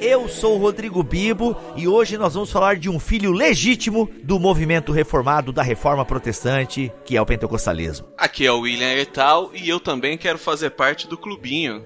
Eu sou o Rodrigo Bibo e hoje nós vamos falar de um filho legítimo do movimento reformado da reforma protestante, que é o pentecostalismo. Aqui é o William Etal e eu também quero fazer parte do clubinho.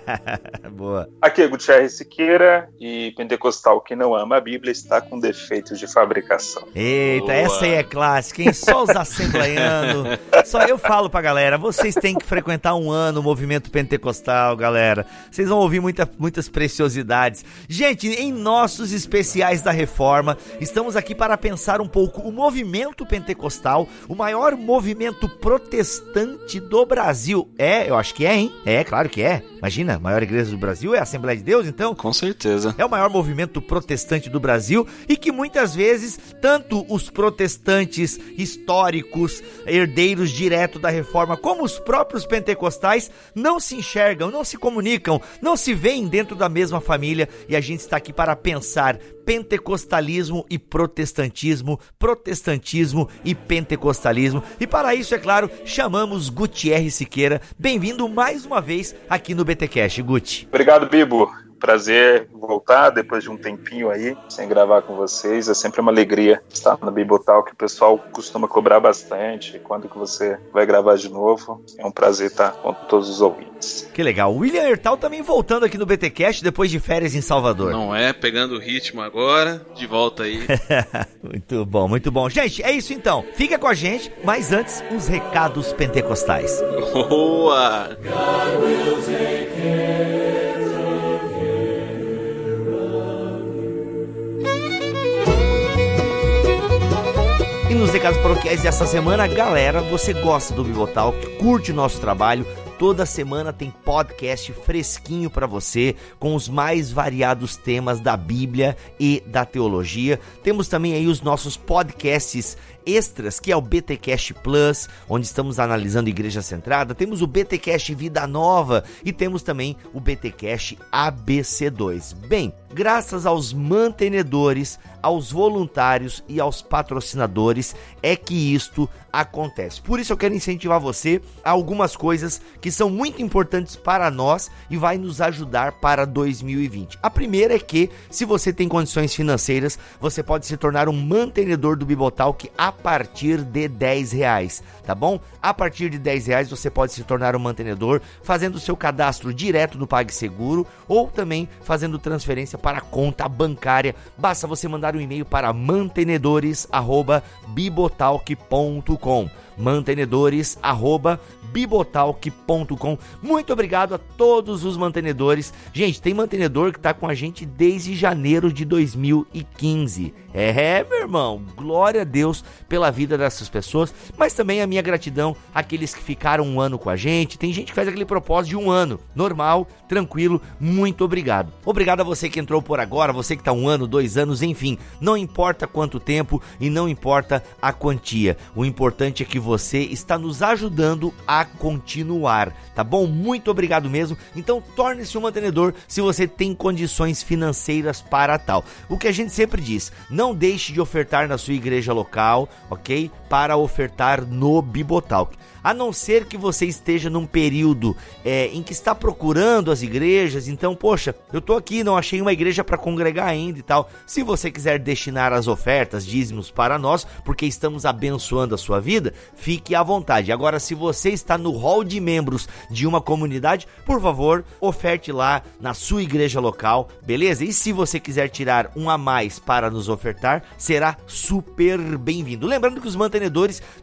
Boa. Aqui é Gutierrez Siqueira e pentecostal que não ama a Bíblia está com defeitos de fabricação. Eita, Boa. essa aí é clássica, hein? Só os assembleianos. Só eu falo pra galera, vocês têm que frequentar um ano o movimento pentecostal, galera. Vocês vão ouvir muita, muitas preciosidades Gente, em nossos especiais da reforma, estamos aqui para pensar um pouco o movimento pentecostal, o maior movimento protestante do Brasil. É, eu acho que é, hein? É, claro que é. Imagina, a maior igreja do Brasil é a Assembleia de Deus, então? Com certeza. É o maior movimento protestante do Brasil e que muitas vezes, tanto os protestantes históricos, herdeiros direto da reforma, como os próprios pentecostais, não se enxergam, não se comunicam, não se veem dentro da mesma família e a gente está aqui para pensar pentecostalismo e protestantismo, protestantismo e pentecostalismo. E para isso, é claro, chamamos Gutierrez Siqueira. Bem-vindo mais uma vez aqui no BTcast, Guti. Obrigado, Bibo prazer voltar depois de um tempinho aí, sem gravar com vocês. É sempre uma alegria estar no Bibotal, que o pessoal costuma cobrar bastante. Quando que você vai gravar de novo? É um prazer estar com todos os ouvintes. Que legal. William Ertal também voltando aqui no BTcast depois de férias em Salvador. Não é? Pegando o ritmo agora, de volta aí. muito bom, muito bom. Gente, é isso então. Fica com a gente, mas antes, os recados pentecostais. Boa! God will take care. E nos recados paroquiais dessa semana, galera, você gosta do Bibotal, curte o nosso trabalho, Toda semana tem podcast fresquinho para você com os mais variados temas da Bíblia e da teologia. Temos também aí os nossos podcasts extras, que é o BTcast Plus, onde estamos analisando Igreja Centrada. Temos o BTcast Vida Nova e temos também o BTcast ABC2. Bem, graças aos mantenedores, aos voluntários e aos patrocinadores é que isto acontece. Por isso eu quero incentivar você a algumas coisas que são muito importantes para nós e vai nos ajudar para 2020. A primeira é que, se você tem condições financeiras, você pode se tornar um mantenedor do Bibotalk a partir de 10 reais, tá bom? A partir de 10 reais você pode se tornar um mantenedor fazendo o seu cadastro direto no PagSeguro ou também fazendo transferência para a conta bancária. Basta você mandar um e-mail para mantenedores@bibotalk.com mantenedores@bibotalk.com. Muito obrigado a todos os mantenedores. Gente, tem mantenedor que está com a gente desde janeiro de 2015. É, meu irmão, glória a Deus pela vida dessas pessoas, mas também a minha gratidão àqueles que ficaram um ano com a gente. Tem gente que faz aquele propósito de um ano, normal, tranquilo. Muito obrigado. Obrigado a você que entrou por agora, você que está um ano, dois anos, enfim, não importa quanto tempo e não importa a quantia. O importante é que você está nos ajudando a continuar, tá bom? Muito obrigado mesmo. Então torne-se um mantenedor se você tem condições financeiras para tal. O que a gente sempre diz, não deixe de ofertar na sua igreja local, ok? Para ofertar no Bibotalk a não ser que você esteja num período é, em que está procurando as igrejas, então, poxa, eu tô aqui, não achei uma igreja para congregar ainda e tal. Se você quiser destinar as ofertas, dízimos para nós, porque estamos abençoando a sua vida, fique à vontade. Agora, se você está no hall de membros de uma comunidade, por favor, oferte lá na sua igreja local, beleza? E se você quiser tirar um a mais para nos ofertar, será super bem-vindo. Lembrando que os mantenedores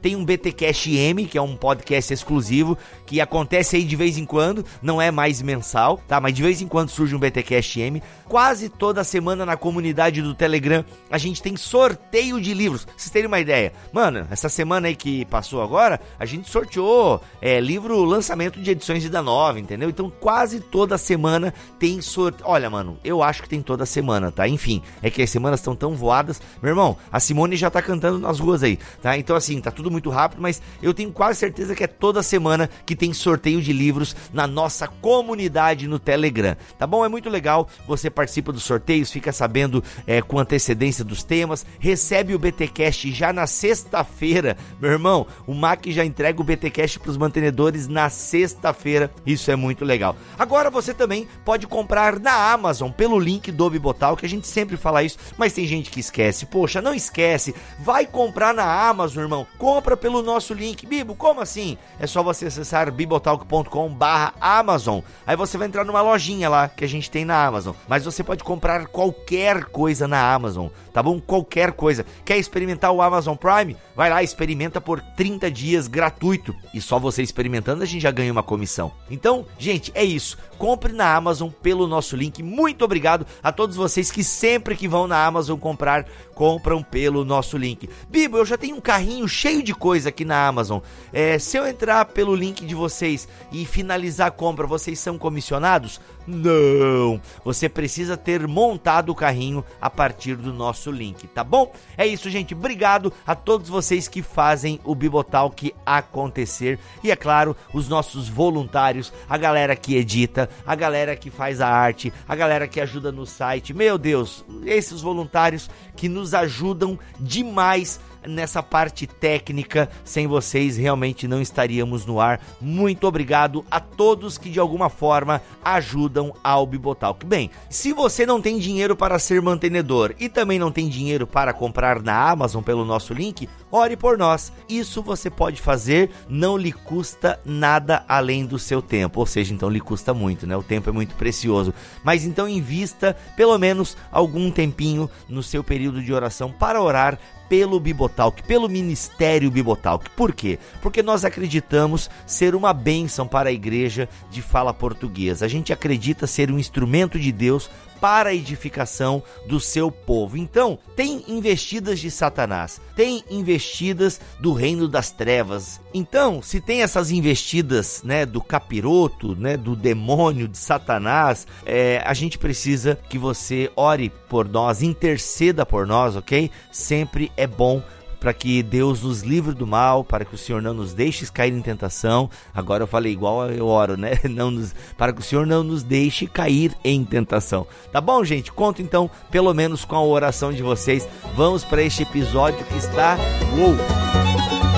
têm um BT Cash M, que é um podcast exclusivo que acontece aí de vez em quando, não é mais mensal, tá? Mas de vez em quando surge um BTcast M. Quase toda semana na comunidade do Telegram a gente tem sorteio de livros. Pra vocês terem uma ideia. Mano, essa semana aí que passou agora, a gente sorteou é, livro lançamento de edições da nova, entendeu? Então quase toda semana tem sorteio. Olha, mano, eu acho que tem toda semana, tá? Enfim, é que as semanas estão tão voadas. Meu irmão, a Simone já tá cantando nas ruas aí, tá? Então Então, assim, tá tudo muito rápido, mas eu tenho quase certeza que é toda semana que tem sorteio de livros na nossa comunidade no Telegram. Tá bom? É muito legal. Você participa dos sorteios, fica sabendo é, com antecedência dos temas, recebe o BTcast já na sexta-feira. Meu irmão, o Mac já entrega o BTcast para os mantenedores na sexta-feira. Isso é muito legal. Agora você também pode comprar na Amazon pelo link do Bibotal, que a gente sempre fala isso, mas tem gente que esquece. Poxa, não esquece. Vai comprar na Amazon, irmão. Compra pelo nosso link. Bibo, como assim? É só você acessar bibotalk.com/amazon. Aí você vai entrar numa lojinha lá que a gente tem na Amazon. Mas você pode comprar qualquer coisa na Amazon, tá bom? Qualquer coisa. Quer experimentar o Amazon Prime? Vai lá, experimenta por 30 dias gratuito. E só você experimentando a gente já ganha uma comissão. Então, gente, é isso. Compre na Amazon pelo nosso link. Muito obrigado a todos vocês que sempre que vão na Amazon comprar, compram pelo nosso link. Bibo, eu já tenho um carrinho cheio de coisa aqui na Amazon. É, se eu entrar pelo link de vocês e finalizar a compra, vocês são comissionados? Não! Você precisa ter montado o carrinho a partir do nosso link, tá bom? É isso, gente. Obrigado a todos vocês que fazem o Bibotalk acontecer. E é claro, os nossos voluntários, a galera que edita, a galera que faz a arte, a galera que ajuda no site. Meu Deus, esses voluntários que nos ajudam demais nessa parte técnica. Sem vocês, realmente não estaríamos no ar. Muito obrigado a todos que de alguma forma ajudam ao Bibotalk. Bem, se você não tem dinheiro para ser mantenedor e também não tem dinheiro para comprar na Amazon pelo nosso link, ore por nós. Isso você pode fazer, não lhe custa nada além do seu tempo. Ou seja, então lhe custa muito, né? O tempo é muito precioso. Mas então invista pelo menos algum tempinho no seu período de oração para orar pelo Bibotalk, pelo Ministério Bibotalk. Por quê? Porque nós acreditamos ser uma bênção para a igreja de fala portuguesa. A gente acredita ser um instrumento de Deus para a edificação do seu povo. Então, tem investidas de Satanás, tem investidas do reino das trevas. Então, se tem essas investidas, né, do capiroto, né, do demônio de Satanás, é, a gente precisa que você ore por nós, interceda por nós, ok? Sempre é bom para que Deus nos livre do mal, para que o Senhor não nos deixe cair em tentação. Agora eu falei igual eu oro, né? Não nos, para que o Senhor não nos deixe cair em tentação. Tá bom, gente? Conto então, pelo menos com a oração de vocês. Vamos para este episódio que está uou!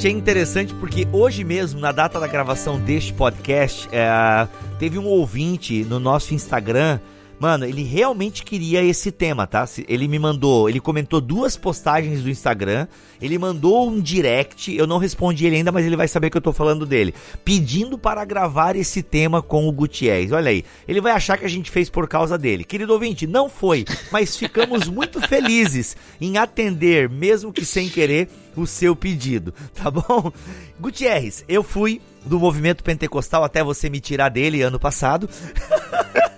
Gente, é interessante porque hoje mesmo, na data da gravação deste podcast, é, teve um ouvinte no nosso Instagram. Mano, ele realmente queria esse tema, tá? Ele me mandou, ele comentou duas postagens do Instagram, ele mandou um direct, eu não respondi ele ainda, mas ele vai saber que eu tô falando dele, pedindo para gravar esse tema com o Gutierrez. Olha aí, ele vai achar que a gente fez por causa dele. Querido ouvinte, não foi, mas ficamos muito felizes em atender, mesmo que sem querer, o seu pedido, tá bom? Gutierrez, eu fui do movimento pentecostal até você me tirar dele ano passado.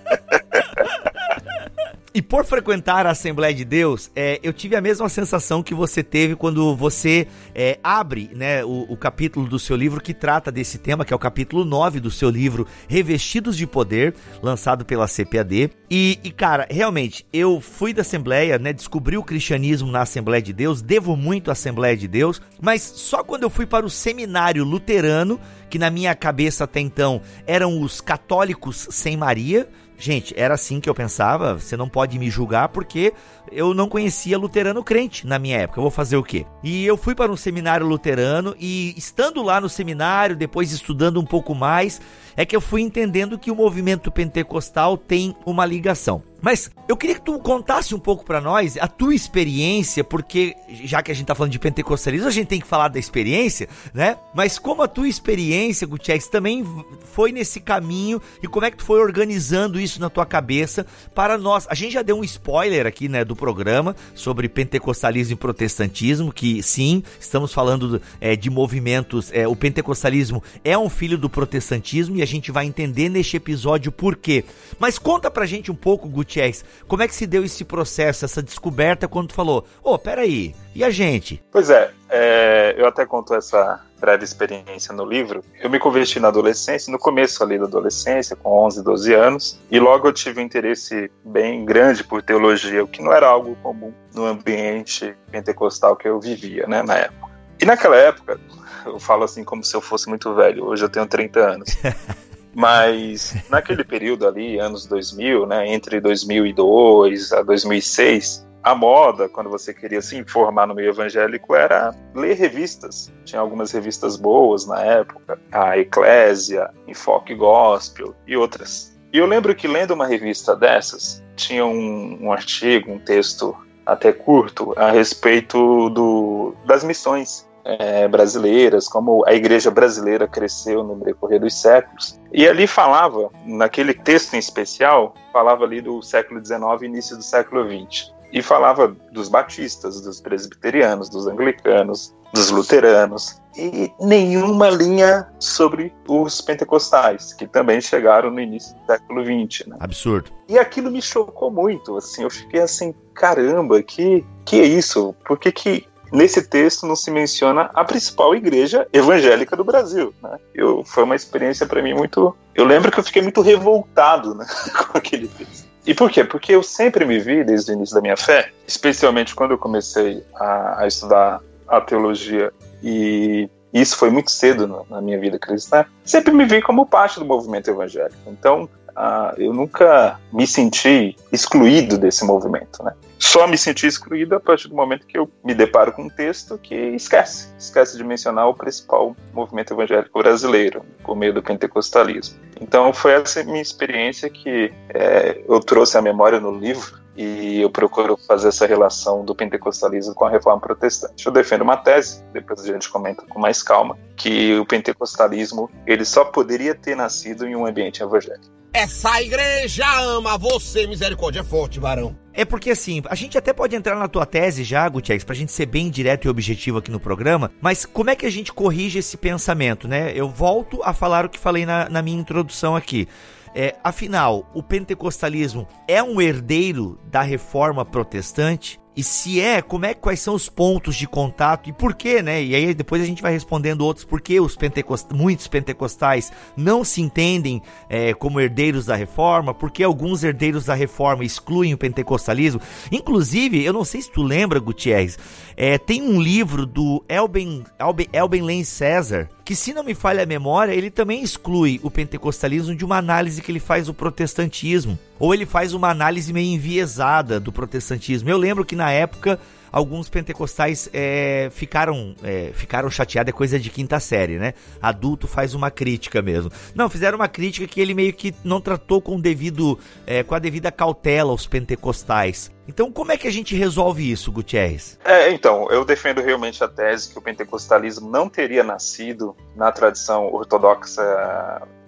E por frequentar a Assembleia de Deus, é, eu tive a mesma sensação que você teve quando você é, abre né, o, o, capítulo do seu livro que trata desse tema, que é o capítulo 9 do seu livro Revestidos de Poder, lançado pela CPAD. E, e, cara, realmente, eu fui da Assembleia, né, descobri o cristianismo na Assembleia de Deus, devo muito à Assembleia de Deus, mas só quando eu fui para o seminário luterano, que na minha cabeça até então eram os católicos sem Maria, Gente, era assim que eu pensava. Você não pode me julgar porque eu não conhecia luterano crente na minha época. Eu vou fazer o quê? E eu fui para um seminário luterano e estando lá no seminário, depois estudando um pouco mais, é que eu fui entendendo que o movimento pentecostal tem uma ligação. Mas eu queria que tu contasse um pouco para nós a tua experiência, porque já que a gente tá falando de pentecostalismo, a gente tem que falar da experiência, né? Mas como a tua experiência, Gutierrez, também foi nesse caminho e como é que tu foi organizando isso na tua cabeça para nós? A gente já deu um spoiler aqui, né, do programa sobre pentecostalismo e protestantismo, que sim, estamos falando é, de movimentos. É, o pentecostalismo é um filho do protestantismo e a gente vai entender neste episódio por quê. Mas conta pra gente um pouco, Gutierrez como é que se deu esse processo, essa descoberta, quando tu falou, ô, oh, peraí, e a gente? Pois é, é, eu até conto essa breve experiência no livro. Eu me converti na adolescência, no começo ali da adolescência, com 11, 12 anos, e logo eu tive um interesse bem grande por teologia, o que não era algo comum no ambiente pentecostal que eu vivia, né, na época. E naquela época, eu falo assim como se eu fosse muito velho, hoje eu tenho 30 anos. Mas naquele período ali, anos 2000, né, entre 2002 a 2006, a moda, quando você queria se informar no meio evangélico, era ler revistas. Tinha algumas revistas boas na época, a Eclésia, Enfoque Gospel e outras. E eu lembro que lendo uma revista dessas, tinha um, um artigo, um texto até curto, a respeito do, das missões é, brasileiras, como a igreja brasileira cresceu no decorrer dos séculos. E ali falava, naquele texto em especial, falava ali do século XIX e início do século XX. E falava dos batistas, dos presbiterianos, dos anglicanos, dos luteranos, e nenhuma linha sobre os pentecostais, que também chegaram no início do século XX. Né? Absurdo. E aquilo me chocou muito, assim, eu fiquei assim, caramba, que, que é isso? Por que que nesse texto não se menciona a principal igreja evangélica do Brasil. Né? Eu, foi uma experiência para mim muito. Eu lembro que eu fiquei muito revoltado né, com aquele texto. E por quê? Porque eu sempre me vi, desde o início da minha fé, especialmente quando eu comecei a, a estudar a teologia, e isso foi muito cedo na, na minha vida cristã, sempre me vi como parte do movimento evangélico. Então, ah, eu nunca me senti excluído desse movimento, né? Só me senti excluído a partir do momento que eu me deparo com um texto que esquece, esquece de mencionar o principal movimento evangélico brasileiro, por meio do pentecostalismo. Então foi essa minha experiência que é, eu trouxe à memória no livro e eu procuro fazer essa relação do pentecostalismo com a reforma protestante. Eu defendo uma tese, depois a gente comenta com mais calma, que o pentecostalismo ele só poderia ter nascido em um ambiente evangélico. Essa igreja ama você, misericórdia é forte, varão. É porque assim, a gente até pode entrar na tua tese já, Gutierrez, pra gente ser bem direto e objetivo aqui no programa, mas como é que a gente corrige esse pensamento, né? Eu volto a falar o que falei na, na minha introdução aqui. É, afinal, o pentecostalismo é um herdeiro da reforma protestante? E se é, como é quais são os pontos de contato e por quê, né? E aí depois a gente vai respondendo outros por que os pentecost... muitos pentecostais não se entendem é, como herdeiros da reforma, porque alguns herdeiros da reforma excluem o pentecostalismo. Inclusive, eu não sei se tu lembra, Gutierrez, é, tem um livro do Elben, Elben, Elben Len César, que se não me falha a memória, ele também exclui o pentecostalismo de uma análise que ele faz do protestantismo. Ou ele faz uma análise meio enviesada do protestantismo. Eu lembro que na época alguns pentecostais é, ficaram, é, ficaram chateados, é coisa de quinta série, né? Adulto faz uma crítica mesmo. Não, fizeram uma crítica que ele meio que não tratou com devido, é, com a devida cautela aos pentecostais. Então, como é que a gente resolve isso, Gutierrez? É, então, eu defendo realmente a tese que o pentecostalismo não teria nascido na tradição ortodoxa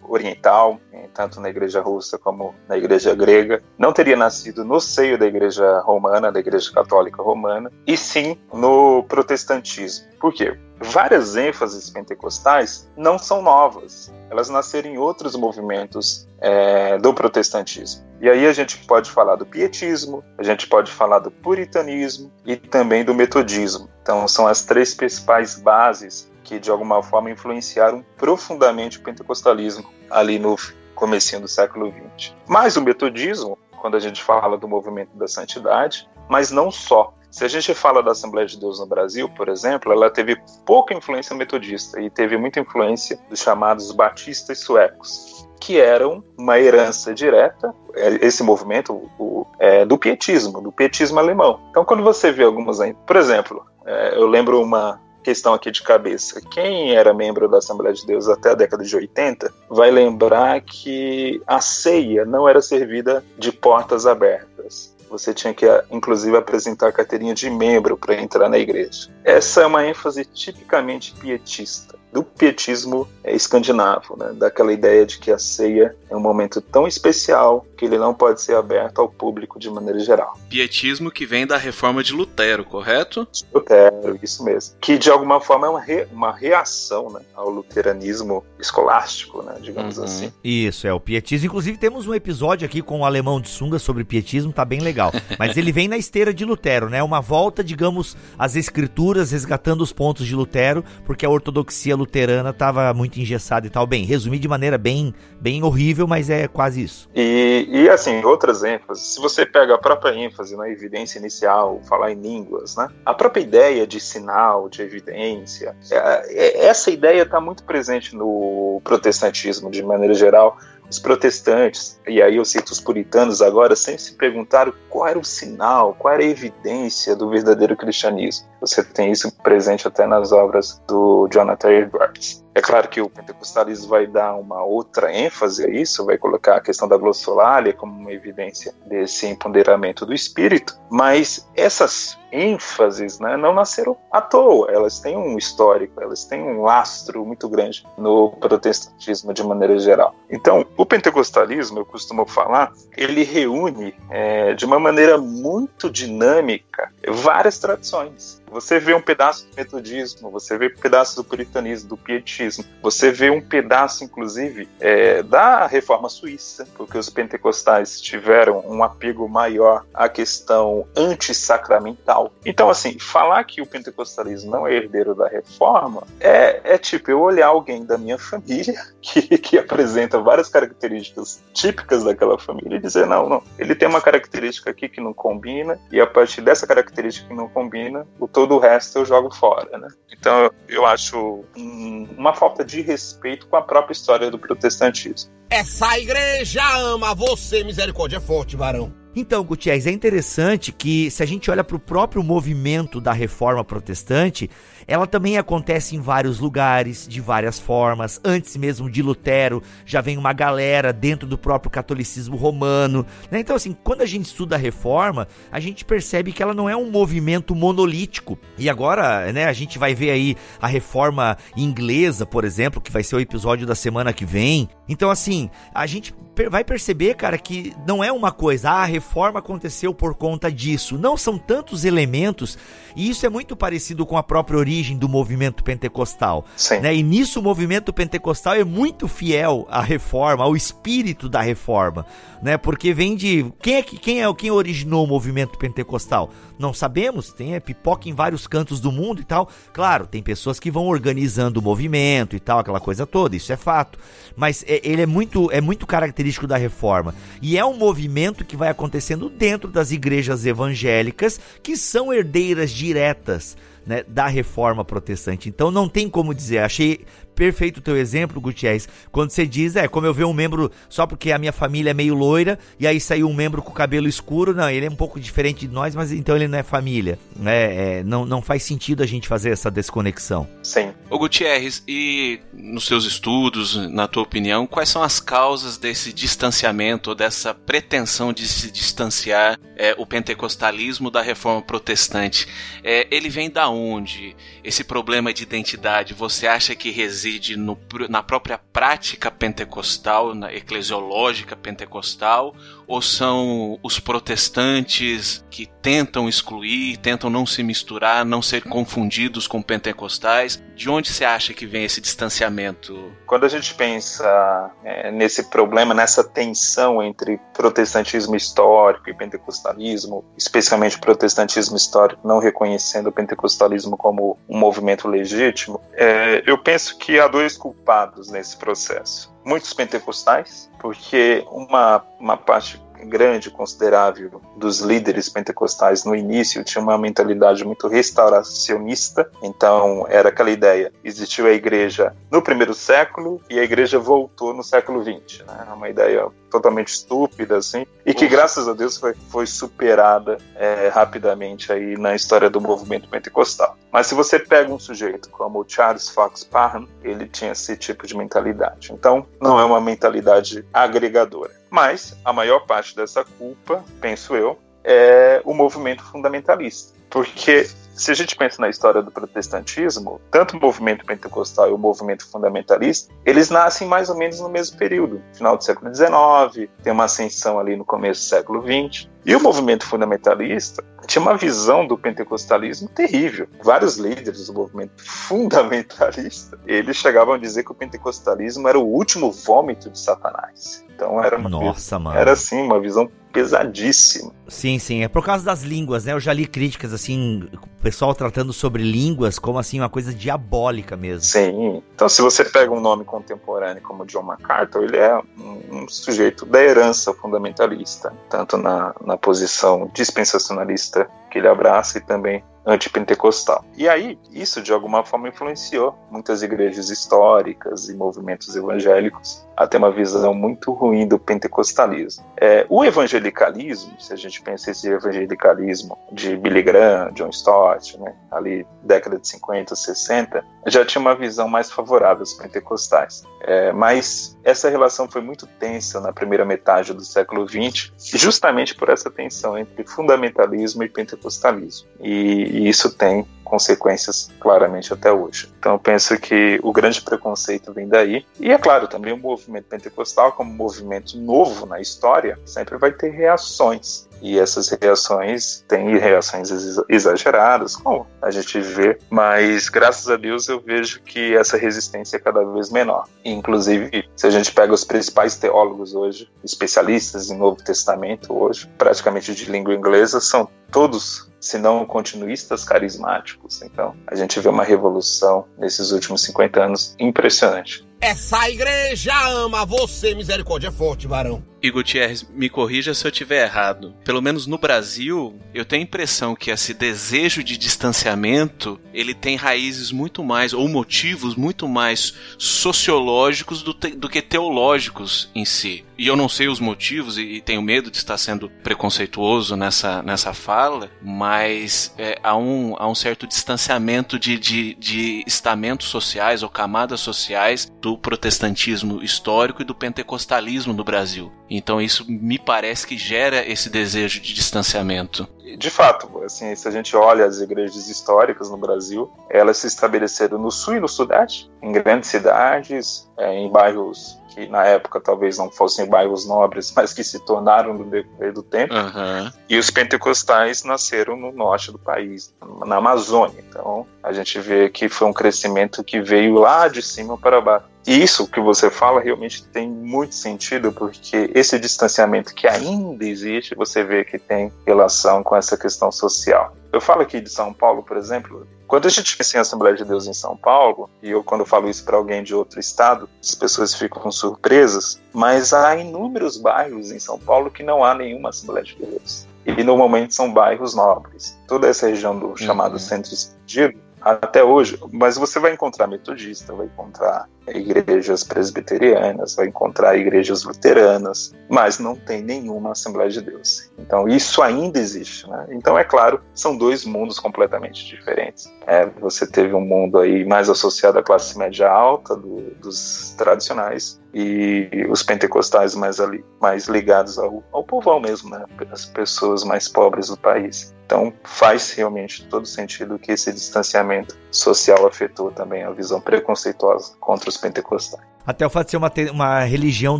oriental, tanto na igreja russa como na igreja grega, não teria nascido no seio da igreja romana, da igreja católica romana, e sim no protestantismo. Por quê? Várias ênfases pentecostais não são novas, elas nasceram em outros movimentos é, do protestantismo. E aí a gente pode falar do pietismo, a gente pode falar do puritanismo e também do metodismo. Então são as três principais bases que de alguma forma influenciaram profundamente o pentecostalismo ali no comecinho do século XX. Mas o metodismo, quando a gente fala do movimento da santidade, mas não só. Se a gente fala da Assembleia de Deus no Brasil, por exemplo, ela teve pouca influência metodista e teve muita influência dos chamados batistas suecos, que eram uma herança direta, é, esse movimento o, é, do pietismo, do pietismo alemão. Então, quando você vê algumas, por exemplo, é, eu lembro uma questão aqui de cabeça. Quem era membro da Assembleia de Deus até a década de 80 vai lembrar que a ceia não era servida de portas abertas. Você tinha que, inclusive, apresentar a carteirinha de membro para entrar na igreja. Essa é uma ênfase tipicamente pietista do pietismo escandinavo, né? daquela ideia de que a ceia é um momento tão especial que ele não pode ser aberto ao público de maneira geral. Pietismo que vem da reforma de Lutero, correto? Lutero, isso mesmo. Que de alguma forma é uma, re, uma reação né, ao luteranismo escolástico, né, digamos uhum. assim. Isso, é o pietismo. Inclusive temos um episódio aqui com o alemão de sunga sobre pietismo, tá bem legal. Mas ele vem na esteira de Lutero, né? Uma volta, digamos, às escrituras, resgatando os pontos de Lutero, porque a ortodoxia luterana estava muito engessada e tal. Bem, resumir de maneira bem, bem horrível, mas é quase isso. E, e assim, outras ênfases. Se você pega a própria ênfase na evidência inicial, falar em línguas, né? A própria ideia de sinal, de evidência, é, é, essa ideia está muito presente no protestantismo de maneira geral os protestantes, e aí eu cito os puritanos agora, sempre se perguntaram qual era o sinal, qual era a evidência do verdadeiro cristianismo. Você tem isso presente até nas obras do Jonathan Edwards. É claro que o pentecostalismo vai dar uma outra ênfase a isso, vai colocar a questão da glossolalia como uma evidência desse empoderamento do espírito, mas essas ênfases né, não nasceram à toa, elas têm um histórico, elas têm um lastro muito grande no protestantismo de maneira geral. Então, o pentecostalismo, eu costumo falar, ele reúne é, de uma maneira muito dinâmica várias tradições. Você vê um pedaço do metodismo, você vê um pedaço do puritanismo, do pietismo, você vê um pedaço, inclusive, é, da reforma suíça, porque os pentecostais tiveram um apego maior à questão antissacramental. Então, assim, falar que o pentecostalismo não é herdeiro da reforma é, é tipo eu olhar alguém da minha família que, que apresenta várias características típicas daquela família e dizer: não, não, ele tem uma característica aqui que não combina, e a partir dessa característica que não combina, o todo o resto eu jogo fora, né? Então eu acho um, uma falta de respeito com a própria história do protestantismo. Essa igreja ama você, misericórdia é forte, varão. Então, Gutierrez, é interessante que se a gente olha para o próprio movimento da reforma protestante, ela também acontece em vários lugares, de várias formas. Antes mesmo de Lutero, já vem uma galera dentro do próprio catolicismo romano. Né? Então, assim, quando a gente estuda a reforma, a gente percebe que ela não é um movimento monolítico. E agora, né, a gente vai ver aí a reforma inglesa, por exemplo, que vai ser o episódio da semana que vem. Então, assim, a gente vai perceber, cara, que não é uma coisa, ah, a reforma aconteceu por conta disso. Não, são tantos elementos, e isso é muito parecido com a própria origem do movimento pentecostal. Sim. Né? E nisso o movimento pentecostal é muito fiel à reforma, ao espírito da reforma, né? Porque vem de quem é que quem é quem originou o movimento pentecostal? Não sabemos, tem é, pipoca em vários cantos do mundo e tal. Claro, tem pessoas que vão organizando o movimento e tal, aquela coisa toda, isso é fato. Mas é, ele é muito é muito característico característico da reforma. E é um movimento que vai acontecendo dentro das igrejas evangélicas, que são herdeiras diretas né, da reforma protestante. Então não tem como dizer, achei perfeito o teu exemplo, Gutierrez, quando você diz, é, como eu ver um membro só porque a minha família é meio loira, e aí saiu um membro com cabelo escuro, não, ele é um pouco diferente de nós, mas então ele não é família. É, é, não, não faz sentido a gente fazer essa desconexão. Sim. Ô Gutierrez, e nos seus estudos, na tua opinião, quais são as causas desse distanciamento, ou dessa pretensão de se distanciar é, o pentecostalismo da reforma protestante? É, ele vem da onde? Esse problema de identidade, você acha que reside reside no, na própria prática pentecostal, na eclesiológica pentecostal, ou são os protestantes que tentam excluir, tentam não se misturar, não ser confundidos com pentecostais? De onde você acha que vem esse distanciamento? Quando a gente pensa é, nesse problema, nessa tensão entre protestantismo histórico e pentecostalismo, especialmente o protestantismo histórico não reconhecendo o pentecostalismo como um movimento legítimo, é, eu penso que há dois culpados nesse processo muitos pentecostais, porque uma, uma parte grande, considerável dos líderes pentecostais no início tinha uma mentalidade muito restauracionista. Então, era aquela ideia: existiu a igreja no primeiro século e a igreja voltou no século XX. Né? Uma ideia totalmente estúpida, assim, e que, graças a Deus, foi, foi superada é, rapidamente aí na história do movimento pentecostal. Mas se você pega um sujeito como o Charles Fox Parham, ele tinha esse tipo de mentalidade. Então, não é uma mentalidade agregadora. Mas a maior parte dessa culpa, penso eu, é o movimento fundamentalista. Porque se a gente pensa na história do protestantismo, tanto o movimento pentecostal e o movimento fundamentalista, eles nascem mais ou menos no mesmo período, final do século XIX, tem uma ascensão ali no começo do século XX. E o movimento fundamentalista tinha uma visão do pentecostalismo terrível. Vários líderes do movimento fundamentalista, eles chegavam a dizer que o pentecostalismo era o último vômito de Satanás. Então era uma Nossa, mano. era assim uma visão pesadíssima. Sim, sim, é por causa das línguas, né? Eu já li críticas assim, o pessoal tratando sobre línguas como assim uma coisa diabólica mesmo. Sim. Então se você pega um nome contemporâneo como John MacArthur, ele é um, sujeito da herança fundamentalista, tanto na, na posição dispensacionalista que ele abraça e também antipentecostal. E aí, isso de alguma forma influenciou muitas igrejas históricas e movimentos evangélicos a ter uma visão muito ruim do pentecostalismo. É, o evangelicalismo, se a gente pensa esse evangelicalismo de Billy Graham, John Stott, né, ali década de 50, 60, já tinha uma visão mais favorável aos pentecostais. É, mas essa relação foi muito tensa na primeira metade do século XX, justamente por essa tensão entre fundamentalismo e pentecostalismo. E, e isso tem consequências claramente até hoje. Então eu penso que o grande preconceito vem daí. E é claro, também o movimento pentecostal, como movimento novo na história, sempre vai ter reações. E essas reações têm reações exageradas, como a gente vê, mas graças a Deus eu vejo que essa resistência é cada vez menor. Inclusive, se a gente pega os principais teólogos hoje, especialistas em Novo Testamento hoje, praticamente de língua inglesa, são todos se não continuistas carismáticos. Então, a gente vê uma revolução nesses últimos 50 anos impressionante. Essa igreja ama você, misericórdia forte, varão. E Gutierrez, me corrija se eu estiver errado. Pelo menos no Brasil, eu tenho a impressão que esse desejo de distanciamento, ele tem raízes muito mais, ou motivos muito mais sociológicos do, te, do que teológicos em si. E eu não sei os motivos e, e tenho medo de estar sendo preconceituoso nessa, nessa fala, mas é, há, um, há um certo distanciamento de, de, de estamentos sociais ou camadas sociais do protestantismo histórico e do pentecostalismo no Brasil. Então isso me parece que gera esse desejo de distanciamento. De fato, assim, se a gente olha as igrejas históricas no Brasil, elas se estabeleceram no sul e no sudeste, em grandes cidades, é, em bairros que na época talvez não fossem bairros nobres, mas que se tornaram no decorrer do tempo. Uhum. E os pentecostais nasceram no norte do país, na Amazônia. Então a gente vê que foi um crescimento que veio lá de cima para baixo. E isso que você fala realmente tem muito sentido, porque esse distanciamento que ainda existe, você vê que tem relação com essa questão social. Eu falo aqui de São Paulo, por exemplo, quando a gente pensa em Assembleia de Deus em São Paulo, e eu quando falo isso para alguém de outro estado, as pessoas ficam surpresas, mas há inúmeros bairros em São Paulo que não há nenhuma Assembleia de Deus. E normalmente são bairros nobres. Toda essa região do chamado uhum. centro expandido, até hoje, mas você vai encontrar metodista, vai encontrar igrejas presbiterianas, vai encontrar igrejas luteranas, mas não tem nenhuma Assembleia de Deus. Então isso ainda existe, né? Então é claro, são dois mundos completamente diferentes. É, você teve um mundo aí mais associado à classe média alta do, dos tradicionais e os pentecostais mais ali, mais ligados ao, ao povão mesmo, né? As pessoas mais pobres do país. Então faz realmente todo sentido que esse distanciamento social afetou também a visão preconceituosa contra os pentecostais. Até o fato de ser uma, uma religião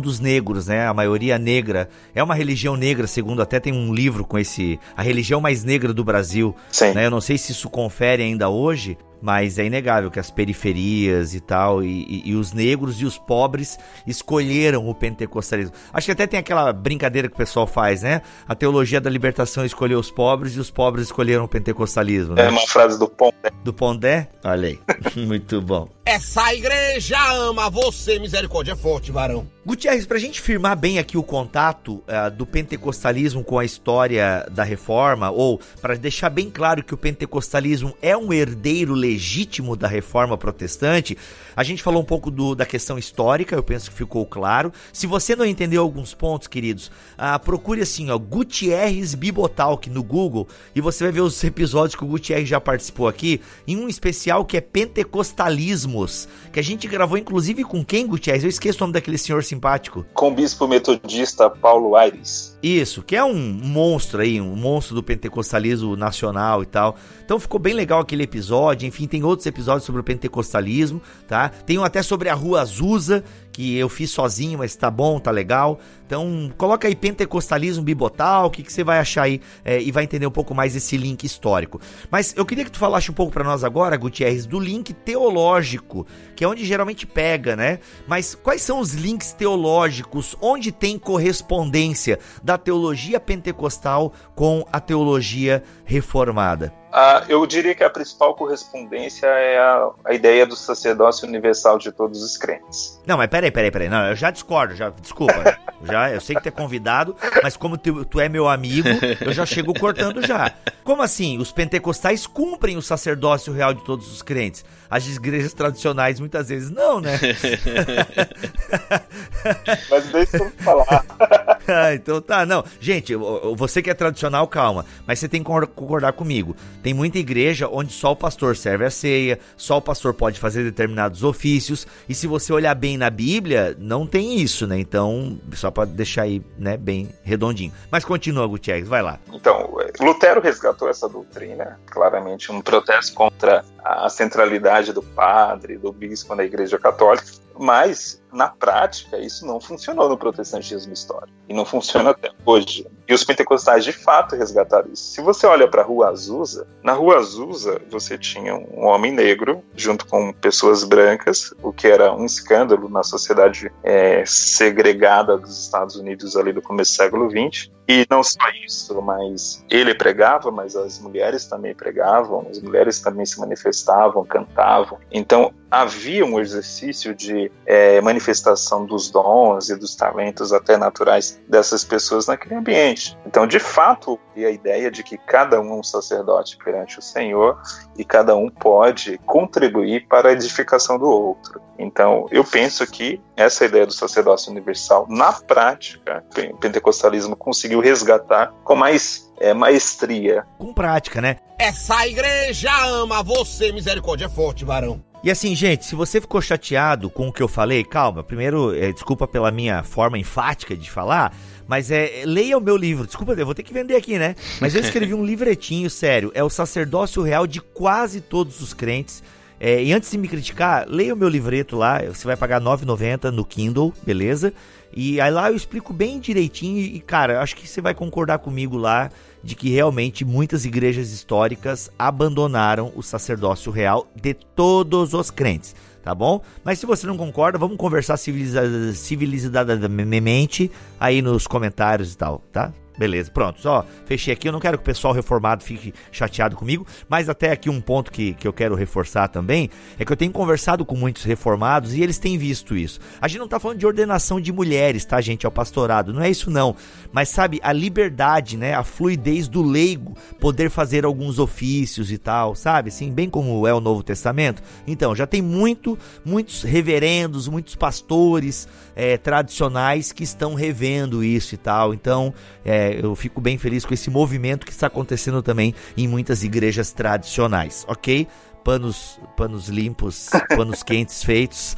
dos negros, né? A maioria negra. É uma religião negra, segundo até tem um livro com esse. A religião mais negra do Brasil. Sim. Né? Eu não sei se isso confere ainda hoje, mas é inegável que as periferias e tal, e, e, e, os negros e os pobres escolheram o pentecostalismo. Acho que até tem aquela brincadeira que o pessoal faz, né? A teologia da libertação escolheu os pobres e os pobres escolheram o pentecostalismo. Né? É uma frase do Pondé. Do Pondé? Olha aí. Muito bom. Essa igreja ama você, misericórdia forte, varão. Gutierrez, pra gente firmar bem aqui o contato uh, do pentecostalismo com a história da reforma, ou para deixar bem claro que o pentecostalismo é um herdeiro legítimo da reforma protestante. A gente falou um pouco do, da questão histórica, eu penso que ficou claro. Se você não entendeu alguns pontos, queridos, ah, procure assim, ó, Gutierrez Bibotalk no Google e você vai ver os episódios que o Gutierrez já participou aqui, em um especial que é Pentecostalismos, que a gente gravou inclusive com quem, Gutierrez? Eu esqueço o nome daquele senhor simpático. Com o bispo metodista Paulo Aires. Isso, que é um monstro aí, um monstro do pentecostalismo nacional e tal. Então ficou bem legal aquele episódio. Enfim, tem outros episódios sobre o pentecostalismo, tá? Tem um até sobre a Rua Azusa, que eu fiz sozinho, mas tá bom, tá legal. Então, coloca aí pentecostalismo bibotal, o que, que você vai achar aí é, e vai entender um pouco mais esse link histórico. Mas eu queria que tu falasse um pouco para nós agora, Gutierrez, do link teológico, que é onde geralmente pega, né? Mas quais são os links teológicos, onde tem correspondência da teologia pentecostal com a teologia reformada? Ah, eu diria que a principal correspondência é a, a, ideia do sacerdócio universal de todos os crentes. Não, mas peraí, peraí, peraí. Não, eu já discordo, já, desculpa. já, eu sei que tu é convidado, mas como tu, tu, é meu amigo, eu já chego cortando já. Como assim? Os pentecostais cumprem o sacerdócio real de todos os crentes. As igrejas tradicionais muitas vezes não, né? mas deixa eu falar. ah, então tá, não. Gente, você que é tradicional, calma. Mas você tem que concordar comigo. Tem muita igreja onde só o pastor serve a ceia, só o pastor pode fazer determinados ofícios, e se você olhar bem na Bíblia, não tem isso, né? Então, só para deixar aí, né, bem redondinho. Mas continua, Gutierrez, vai lá. Então, Lutero resgatou essa doutrina, claramente um protesto contra a centralidade do padre, do bispo na Igreja Católica, mas na prática isso não funcionou no protestantismo histórico e não funciona até hoje. E os pentecostais de fato resgataram isso. Se você olha para a Rua Azusa, na Rua Azusa você tinha um homem negro junto com pessoas brancas, o que era um escândalo na sociedade é, segregada dos Estados Unidos ali do começo do século XX. E não só isso, mas ele pregava, mas as mulheres também pregavam, as mulheres também se manifestavam, cantavam. Então havia um exercício de é, manifestação dos dons e dos talentos até naturais dessas pessoas naquele ambiente. Então, de fato, e a ideia de que cada um é um sacerdote perante o Senhor e cada um pode contribuir para a edificação do outro. Então, eu penso que essa ideia do sacerdócio universal, na prática, o pentecostalismo conseguiu resgatar com mais é, maestria. Com prática, né? Essa igreja ama você, misericórdia é forte, varão. E assim, gente, se você ficou chateado com o que eu falei, calma. Primeiro, é, desculpa pela minha forma enfática de falar, mas é, leia o meu livro. Desculpa, eu vou ter que vender aqui, né? Mas eu escrevi um livretinho, sério. É o sacerdócio real de quase todos os crentes. É, e antes de me criticar, leia o meu livreto lá. Você vai pagar R$ 9,90 no Kindle, beleza? E aí lá eu explico bem direitinho. E, cara, acho que você vai concordar comigo lá de que realmente muitas igrejas históricas abandonaram o sacerdócio real de todos os crentes, tá bom? Mas se você não concorda, vamos conversar civilizadamente aí nos comentários e tal, tá? Beleza, pronto. Só fechei aqui. Eu não quero que o pessoal reformado fique chateado comigo, mas até aqui um ponto que, que eu quero reforçar também é que eu tenho conversado com muitos reformados e eles têm visto isso. A gente não tá falando de ordenação de mulheres, tá, gente, ao pastorado. Não é isso, não. Mas sabe, a liberdade, né? A fluidez do leigo poder fazer alguns ofícios e tal, sabe? Assim, bem como é o Novo Testamento. Então, já tem muito, muitos reverendos, muitos pastores é, tradicionais que estão revendo isso e tal. Então, é, eu fico bem feliz com esse movimento que está acontecendo também em muitas igrejas tradicionais, ok? Panos, panos limpos, panos quentes feitos.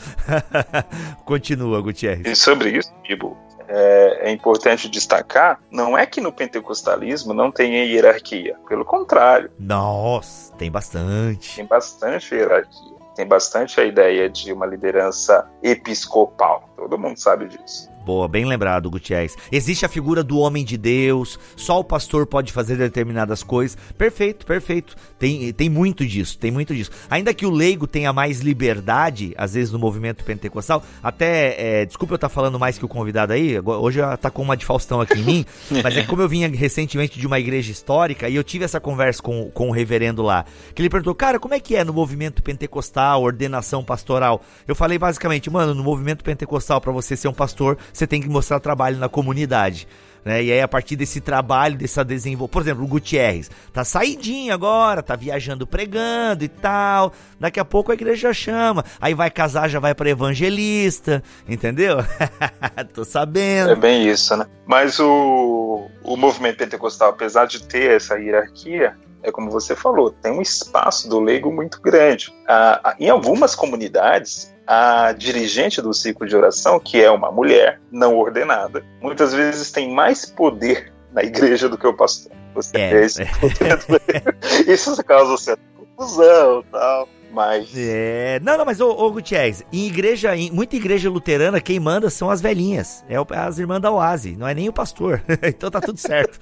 Continua, Gutierrez. E sobre isso, Bibo, é, é, importante destacar, não é que no pentecostalismo não tenha hierarquia. Pelo contrário. Nossa, tem bastante. Tem bastante hierarquia tem bastante a ideia de uma liderança episcopal. Todo mundo sabe disso. Boa, bem lembrado, Gutierrez. Existe a figura do homem de Deus, só o pastor pode fazer determinadas coisas. Perfeito, perfeito. Tem, tem muito disso, tem muito disso. Ainda que o leigo tenha mais liberdade, às vezes no movimento pentecostal, até, é, desculpa eu estar falando mais que o convidado aí, hoje tá com uma de Faustão aqui em mim, mas é como eu vinha recentemente de uma igreja histórica e eu tive essa conversa com, com o reverendo lá, que ele perguntou, cara, como é que é no movimento pentecostal, ordenação pastoral? Eu falei basicamente, mano, no movimento pentecostal, para você ser um pastor, você tem que mostrar trabalho na comunidade. né? E aí, a partir desse trabalho, dessa desenvolvimento. Por exemplo, o Gutierrez tá saidinho agora, tá viajando pregando e tal. Daqui a pouco a igreja chama. Aí vai casar, já vai para evangelista, entendeu? Tô sabendo. É bem isso, né? Mas o, o movimento pentecostal, apesar de ter essa hierarquia, é como você falou, tem um espaço do leigo muito grande. Ah, em algumas comunidades, a dirigente do ciclo de oração, que é uma mulher não ordenada, muitas vezes tem mais poder na igreja do que o pastor. Você é, isso, isso causa certa confusão tal. Mas. É. Não, não, mas, ô, ô Gutierrez, em igreja, em muita igreja luterana, quem manda são as velhinhas. É as irmãs da Oase, não é nem o pastor. então tá tudo certo.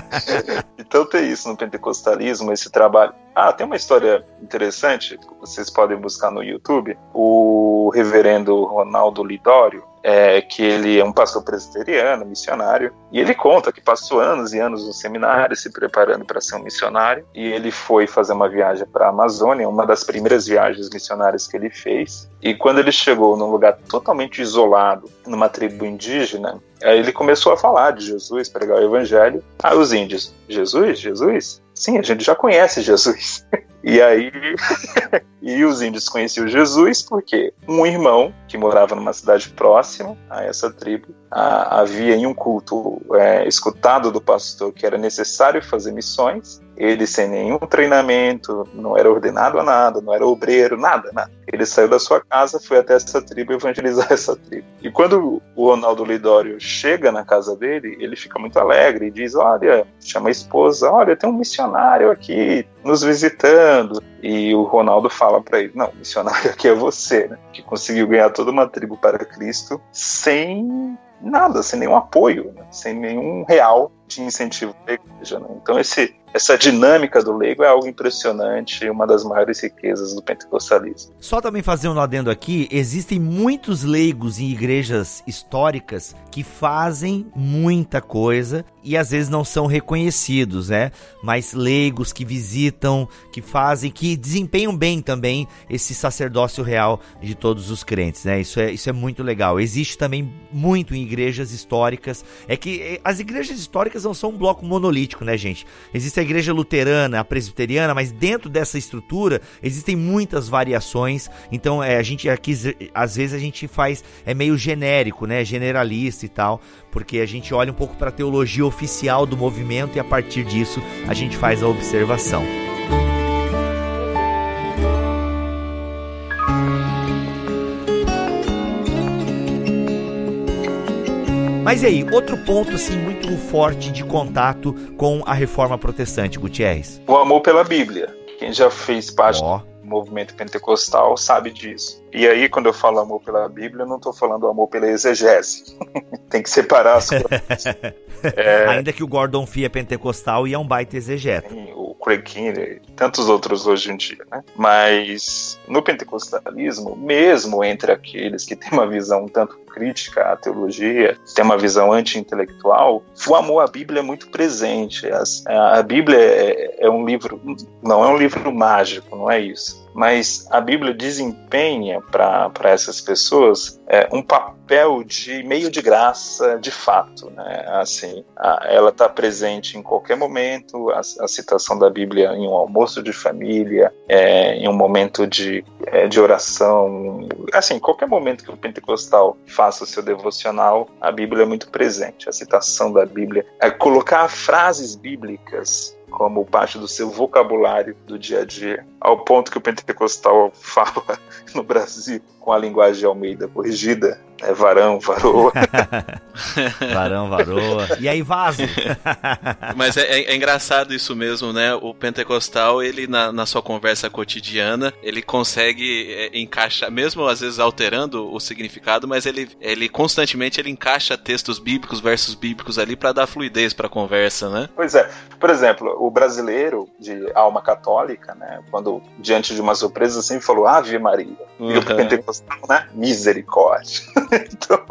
então tem isso no pentecostalismo, esse trabalho. Ah, tem uma história interessante que vocês podem buscar no YouTube. O reverendo Ronaldo Lidório, é, que ele é um pastor presbiteriano, missionário, e ele conta que passou anos e anos no seminário se preparando para ser um missionário, e ele foi fazer uma viagem para a Amazônia, uma das primeiras viagens missionárias que ele fez, e quando ele chegou num lugar totalmente isolado, numa tribo indígena, aí ele começou a falar de Jesus, pregar o evangelho. Aí os índios, Jesus, Jesus? Sim, a gente já conhece Jesus. E aí, e os índios conheciam Jesus porque um irmão que morava numa cidade próxima a essa tribo a, havia em um culto é, escutado do pastor que era necessário fazer missões. Ele sem nenhum treinamento, não era ordenado a nada, não era obreiro, nada, nada. Ele saiu da sua casa, foi até essa tribo evangelizar essa tribo. E quando o Ronaldo Lidório chega na casa dele, ele fica muito alegre e diz: Olha, chama a esposa, olha, tem um missionário aqui nos visitando. E o Ronaldo fala para ele: Não, missionário aqui é você, né? Que conseguiu ganhar toda uma tribo para Cristo sem nada, sem nenhum apoio, né? sem nenhum real de incentivo da igreja. Né? Então, esse, essa dinâmica do leigo é algo impressionante e uma das maiores riquezas do pentecostalismo. Só também fazer um adendo aqui, existem muitos leigos em igrejas históricas que fazem muita coisa e às vezes não são reconhecidos, né? Mas leigos que visitam, que fazem, que desempenham bem também esse sacerdócio real de todos os crentes, né? Isso é, isso é muito legal. Existe também muito em igrejas históricas. É que eh, as igrejas históricas não são um bloco monolítico, né, gente? Existe a igreja luterana, a presbiteriana, mas dentro dessa estrutura existem muitas variações. Então, é, a gente aqui, às vezes, a gente faz, é meio genérico, né? Generalista e tal porque a gente olha um pouco para a teologia oficial do movimento e a partir disso a gente faz a observação. Mas e aí, outro ponto assim muito forte de contato com a reforma protestante, Gutierrez? O amor pela Bíblia. Quem já fez parte oh. do movimento pentecostal sabe disso. E aí, quando eu falo amor pela Bíblia, eu não estou falando amor pela exegese. Tem que separar as coisas. é... Ainda que o Gordon Fee é pentecostal e é um baita exegeta. O Craig Kinney e tantos outros hoje em dia, né? Mas no pentecostalismo, mesmo entre aqueles que têm uma visão um tanto crítica à teologia, tem uma visão anti-intelectual, o amor à Bíblia é muito presente. A, Bíblia é, é um livro, não é um livro mágico, não é isso mas a Bíblia desempenha para essas pessoas é, um papel de meio de graça de fato, né? Assim, a, ela está presente em qualquer momento. A, a, citação da Bíblia em um almoço de família, é, em um momento de, é, de oração, assim, qualquer momento que o pentecostal faça o seu devocional, a Bíblia é muito presente. A citação da Bíblia, é colocar frases bíblicas como parte do seu vocabulário do dia a dia, ao ponto que o pentecostal fala no Brasil com a linguagem de Almeida corrigida, é varão, varoa. varão, varoa. E aí vaso. Mas é, é, é, engraçado isso mesmo, né? O pentecostal, ele na, na sua conversa cotidiana, ele consegue é, encaixar, mesmo às vezes alterando o significado, mas ele, ele constantemente ele encaixa textos bíblicos, versos bíblicos ali para dar fluidez para a conversa, né? Pois é. Por exemplo, o brasileiro de alma católica, né? Quando diante de uma surpresa sempre falou Ave Maria. Uhum. E o pentecostal, né? Misericórdia. então...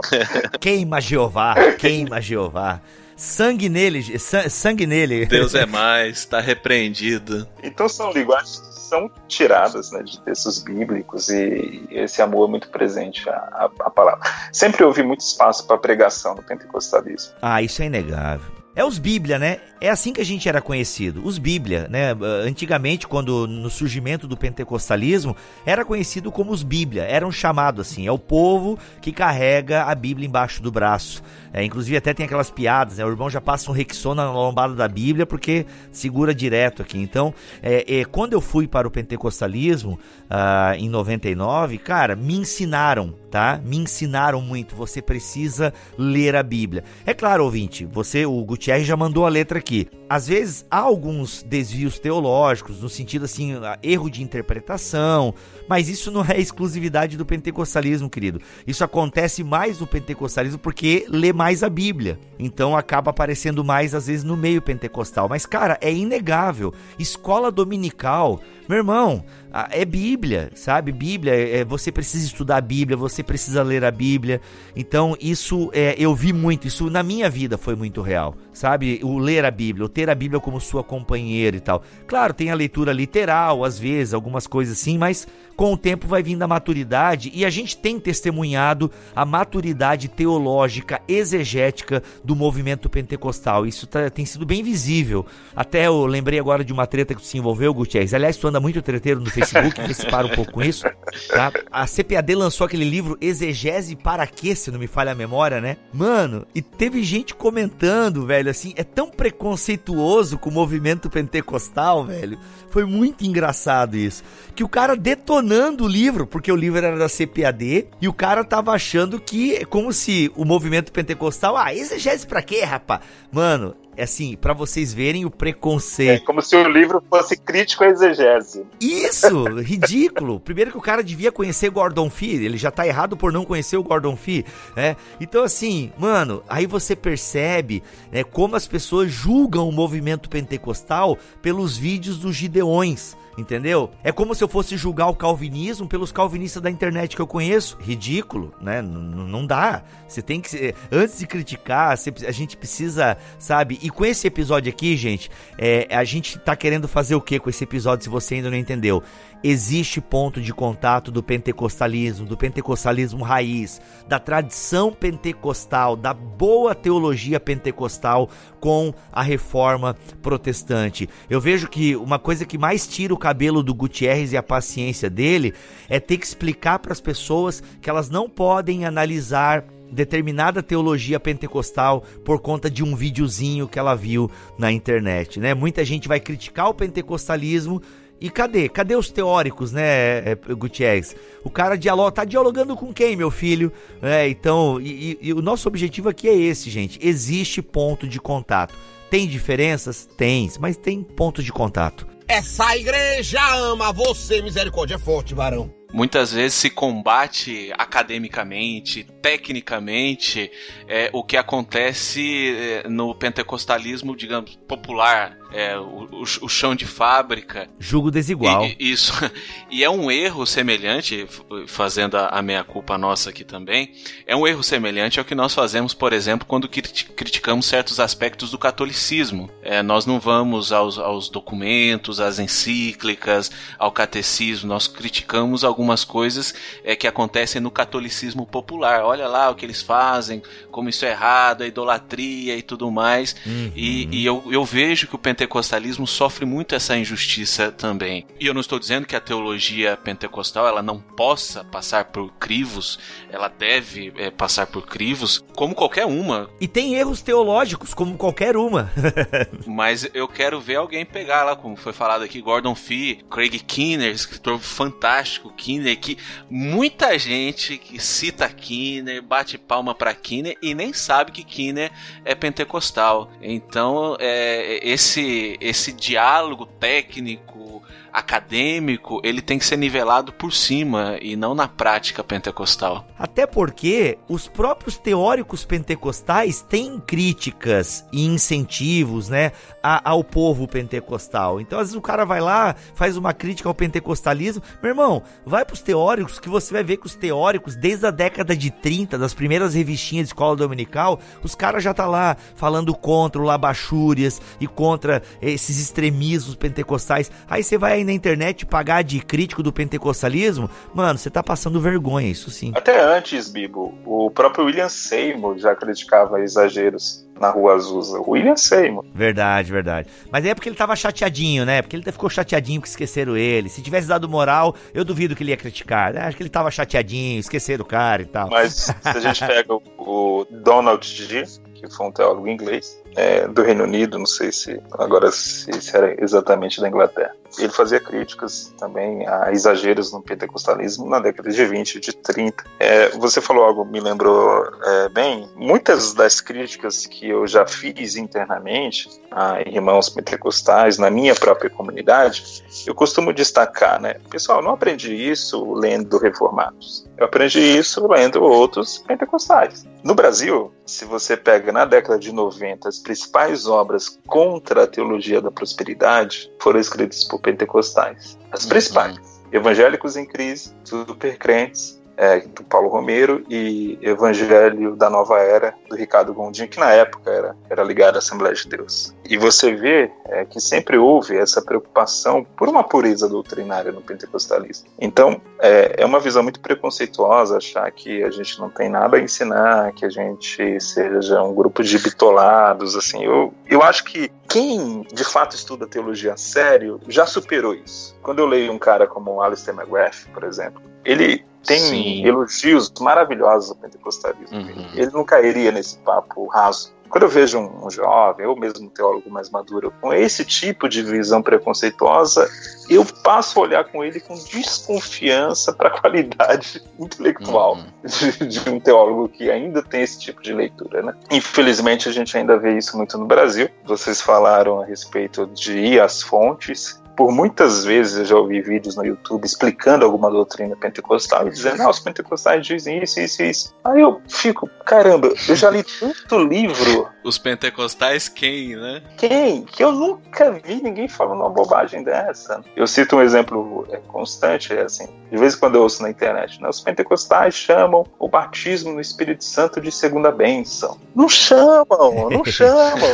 Queima Jeová, queima Jeová. Sangue nele, sangue nele. Deus é mais, está repreendido. Então são linguagens que são tiradas né, de textos bíblicos e esse amor é muito presente à, à palavra. Sempre houve muito espaço para pregação no pentecostalismo. Ah, isso é inegável. É os Bíblia, né? É assim que a gente era conhecido, os Bíblia, né? Antigamente, quando no surgimento do pentecostalismo, era conhecido como os Bíblia, eram chamados assim, é o povo que carrega a Bíblia embaixo do braço. É, inclusive até tem aquelas piadas, né? O irmão já passa um Rexona na lombada da Bíblia porque segura direto aqui. Então, é, é, quando eu fui para o pentecostalismo ah, em 99, cara, me ensinaram, tá? Me ensinaram muito. Você precisa ler a Bíblia. É claro, ouvinte, você, o Gutierrez já mandou a letra aqui. Às vezes há alguns desvios teológicos, no sentido assim, erro de interpretação, mas isso não é exclusividade do pentecostalismo, querido. Isso acontece mais no pentecostalismo porque lê mais a Bíblia. Então acaba aparecendo mais às vezes no meio pentecostal. Mas cara, é inegável. Escola dominical, meu irmão, é Bíblia, sabe? Bíblia, é, você precisa estudar a Bíblia, você precisa ler a Bíblia. Então, isso é, eu vi muito, isso na minha vida foi muito real, sabe? O ler a Bíblia, o ter a Bíblia como sua companheira e tal. Claro, tem a leitura literal, às vezes, algumas coisas assim, mas com o tempo vai vindo a maturidade e a gente tem testemunhado a maturidade teológica, exegética do movimento pentecostal. Isso tá, tem sido bem visível. Até eu lembrei agora de uma treta que se envolveu, Gutierrez. Aliás, tu anda muito treteiro no Facebook, que se para um pouco com isso. Tá? A CPAD lançou aquele livro Exegese para quê, se não me falha a memória, né? Mano, e teve gente comentando, velho, assim, é tão preconceituoso com o movimento pentecostal, velho. Foi muito engraçado isso. Que o cara detonando o livro, porque o livro era da CPAD, e o cara tava achando que é como se o movimento pentecostal, ah, exegese pra quê, rapá? Mano, é assim, para vocês verem o preconceito. É como se o livro fosse crítico à exegese. Isso, ridículo. Primeiro que o cara devia conhecer Gordon Fee, ele já tá errado por não conhecer o Gordon Fee, né? Então assim, mano, aí você percebe né, como as pessoas julgam o movimento pentecostal pelos vídeos dos Gideões entendeu? É como se eu fosse julgar o calvinismo pelos calvinistas da internet que eu conheço. Ridículo, né? N não dá. Você tem que. Antes de criticar, a gente precisa, sabe? E com esse episódio aqui, gente, é, a gente tá querendo fazer o que com esse episódio se você ainda não entendeu? Existe ponto de contato do pentecostalismo, do pentecostalismo raiz, da tradição pentecostal, da boa teologia pentecostal com a reforma protestante. Eu vejo que uma coisa que mais tira o cabelo do Gutierrez e a paciência dele é ter que explicar para as pessoas que elas não podem analisar determinada teologia pentecostal por conta de um videozinho que ela viu na internet, né? Muita gente vai criticar o pentecostalismo e cadê? Cadê os teóricos, né, é, Gutierrez? O cara dialoga, tá dialogando com quem, meu filho? É, então, e, e, e o nosso objetivo aqui é esse, gente. Existe ponto de contato. Tem diferenças? Tem, mas tem pontos de contato. Essa igreja ama você, misericórdia é forte, varão muitas vezes se combate academicamente, tecnicamente, é, o que acontece é, no pentecostalismo, digamos, popular, é, o, o, chão de fábrica. Julgo desigual. E, isso. E é um erro semelhante, fazendo a, a meia-culpa nossa aqui também, é um erro semelhante ao que nós fazemos, por exemplo, quando criticamos certos aspectos do catolicismo. É, nós não vamos aos, aos documentos, às encíclicas, ao catecismo, nós criticamos algumas coisas é, que acontecem no catolicismo popular. Olha lá o que eles fazem, como isso é errado, a idolatria e tudo mais. Uhum. E, e eu, eu vejo que o pentecostalismo sofre muito essa injustiça também. E eu não estou dizendo que a teologia pentecostal ela não possa passar por crivos, ela deve é, passar por crivos, como qualquer uma. E tem erros teológicos, como qualquer uma. Mas eu quero ver alguém pegar lá, como foi falado aqui, Gordon Fee, Craig Kinner, escritor fantástico, Kinner, que muita gente que cita Kinner, bate palma para Kinner e nem sabe que Kinner é pentecostal. Então, é, esse esse, diálogo técnico, acadêmico, ele tem que ser nivelado por cima e não na prática pentecostal. Até porque os próprios teóricos pentecostais têm críticas e incentivos, né, ao povo pentecostal. Então, às vezes o cara vai lá, faz uma crítica ao pentecostalismo. Meu irmão, vai pros teóricos que você vai ver que os teóricos, desde a década de 30, das primeiras revistinhas de escola dominical, os caras já tá lá falando contra o labachúrias e contra esses extremismos pentecostais. Aí você vai aí na internet pagar de crítico do pentecostalismo, mano, você tá passando vergonha, isso sim. Até antes, Bibo, o próprio William Seymour já criticava exageros na Rua Azusa. William Seymour. Verdade, verdade. Mas é porque ele tava chateadinho, né? Porque ele ficou chateadinho que esqueceram ele. Se tivesse dado moral, eu duvido que ele ia criticar. Né? Acho que ele tava chateadinho, esqueceram o cara e tal. Mas se a gente pega o Donald G., que foi um teólogo inglês, é, do Reino Unido, não sei se agora se, se, era exatamente da Inglaterra. Ele fazia críticas também a exageros no pentecostalismo na década de 20, de 30. É, você falou algo, me lembrou é, bem, muitas das críticas que eu já fiz internamente a irmãos pentecostais na minha própria comunidade, eu costumo destacar, né? Pessoal, não aprendi isso lendo Reformados. Eu aprendi isso lendo outros pentecostais. No Brasil, se você pega na década de 90 as principais obras contra a teologia da prosperidade, foram escritas por pentecostais. As principais. Uhum. Evangélicos em crise, supercrentes, é, do Paulo Romero e Evangelho da Nova Era do Ricardo Gondim, que na época era, era ligado à Assembleia de Deus. E você vê é, que sempre houve essa preocupação por uma pureza doutrinária no pentecostalismo. Então, é, é uma visão muito preconceituosa achar que a gente não tem nada a ensinar, que a gente seja um grupo de bitolados, assim. Eu, eu acho que quem de fato estuda teologia sério já superou isso. Quando eu leio um cara como Alistair McGrath, por exemplo, ele tem Sim. elogios maravilhosos ao pentecostalismo. Uhum. Ele não cairia nesse papo raso. Quando eu vejo um, um, jovem, ou mesmo um teólogo mais maduro, com esse tipo de visão preconceituosa, eu passo a olhar com ele com desconfiança para a qualidade intelectual uhum. de, de, um teólogo que ainda tem esse tipo de leitura. Né? Infelizmente, a gente ainda vê isso muito no Brasil. Vocês falaram a respeito de ir às fontes por muitas vezes eu já ouvi vídeos no YouTube explicando alguma doutrina pentecostal e dizendo, ah, os pentecostais dizem isso, isso, isso. Aí eu fico, caramba, eu já li tanto livro. Os pentecostais quem, né? Quem? Que eu nunca vi ninguém falando uma bobagem dessa. Eu cito um exemplo é, constante, é assim, de vez em quando eu ouço na internet, né? Os pentecostais chamam o batismo no Espírito Santo de segunda bênção. Não chamam, não chamam.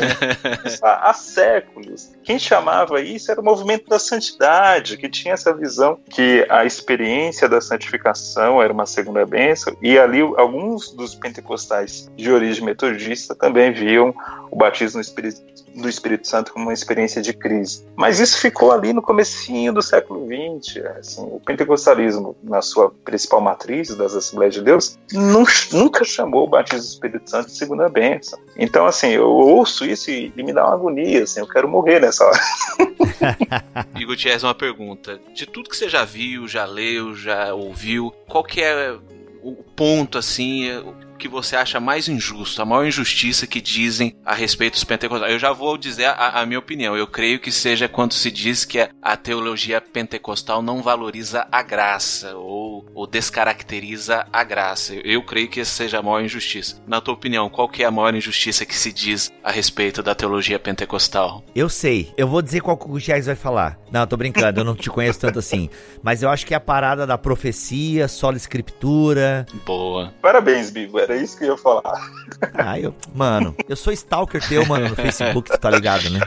há, há séculos. Quem chamava isso era o movimento da santidade, que tinha essa visão que a experiência da santificação era uma segunda bênção, e ali alguns dos pentecostais de origem metodista também viam o batismo do Espírito Santo como uma experiência de crise. Mas isso ficou ali no comecinho do século XX. Assim, o pentecostalismo, na sua principal matriz das Assembleias de Deus, nunca chamou o batismo do Espírito Santo de segunda bênção. Então, assim, eu ouço isso e, me dá uma agonia, assim, eu quero morrer nessa hora. e Gutierrez, uma pergunta. De tudo que você já viu, já leu, já ouviu, qual que é o ponto, assim, que você acha mais injusto, a maior injustiça que dizem a respeito dos pentecostais? Eu já vou dizer a, a minha opinião. Eu creio que seja quando se diz que a, a teologia pentecostal não valoriza a graça ou, ou descaracteriza a graça. Eu, eu, creio que essa seja a maior injustiça. Na tua opinião, qual que é a maior injustiça que se diz a respeito da teologia pentecostal? Eu sei. Eu vou dizer qual que o Gutierrez vai falar. Não, tô brincando. eu não te conheço tanto assim. Mas eu acho que é a parada da profecia, sola escritura. Boa. Parabéns, Bibo era isso que eu ia falar. Ah, eu, mano, eu sou stalker teu, mano, no Facebook, tu tá ligado, né?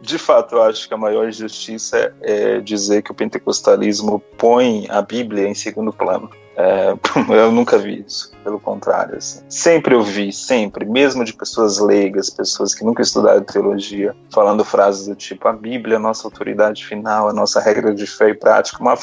De fato, eu acho que a maior injustiça é dizer que o pentecostalismo põe a Bíblia em segundo plano. É, eu nunca vi isso, pelo contrário. Assim. Sempre eu vi, sempre, mesmo de pessoas leigas, pessoas que nunca estudaram teologia, falando frases do tipo: a Bíblia é a nossa autoridade final, a nossa regra de fé e prática. Uma,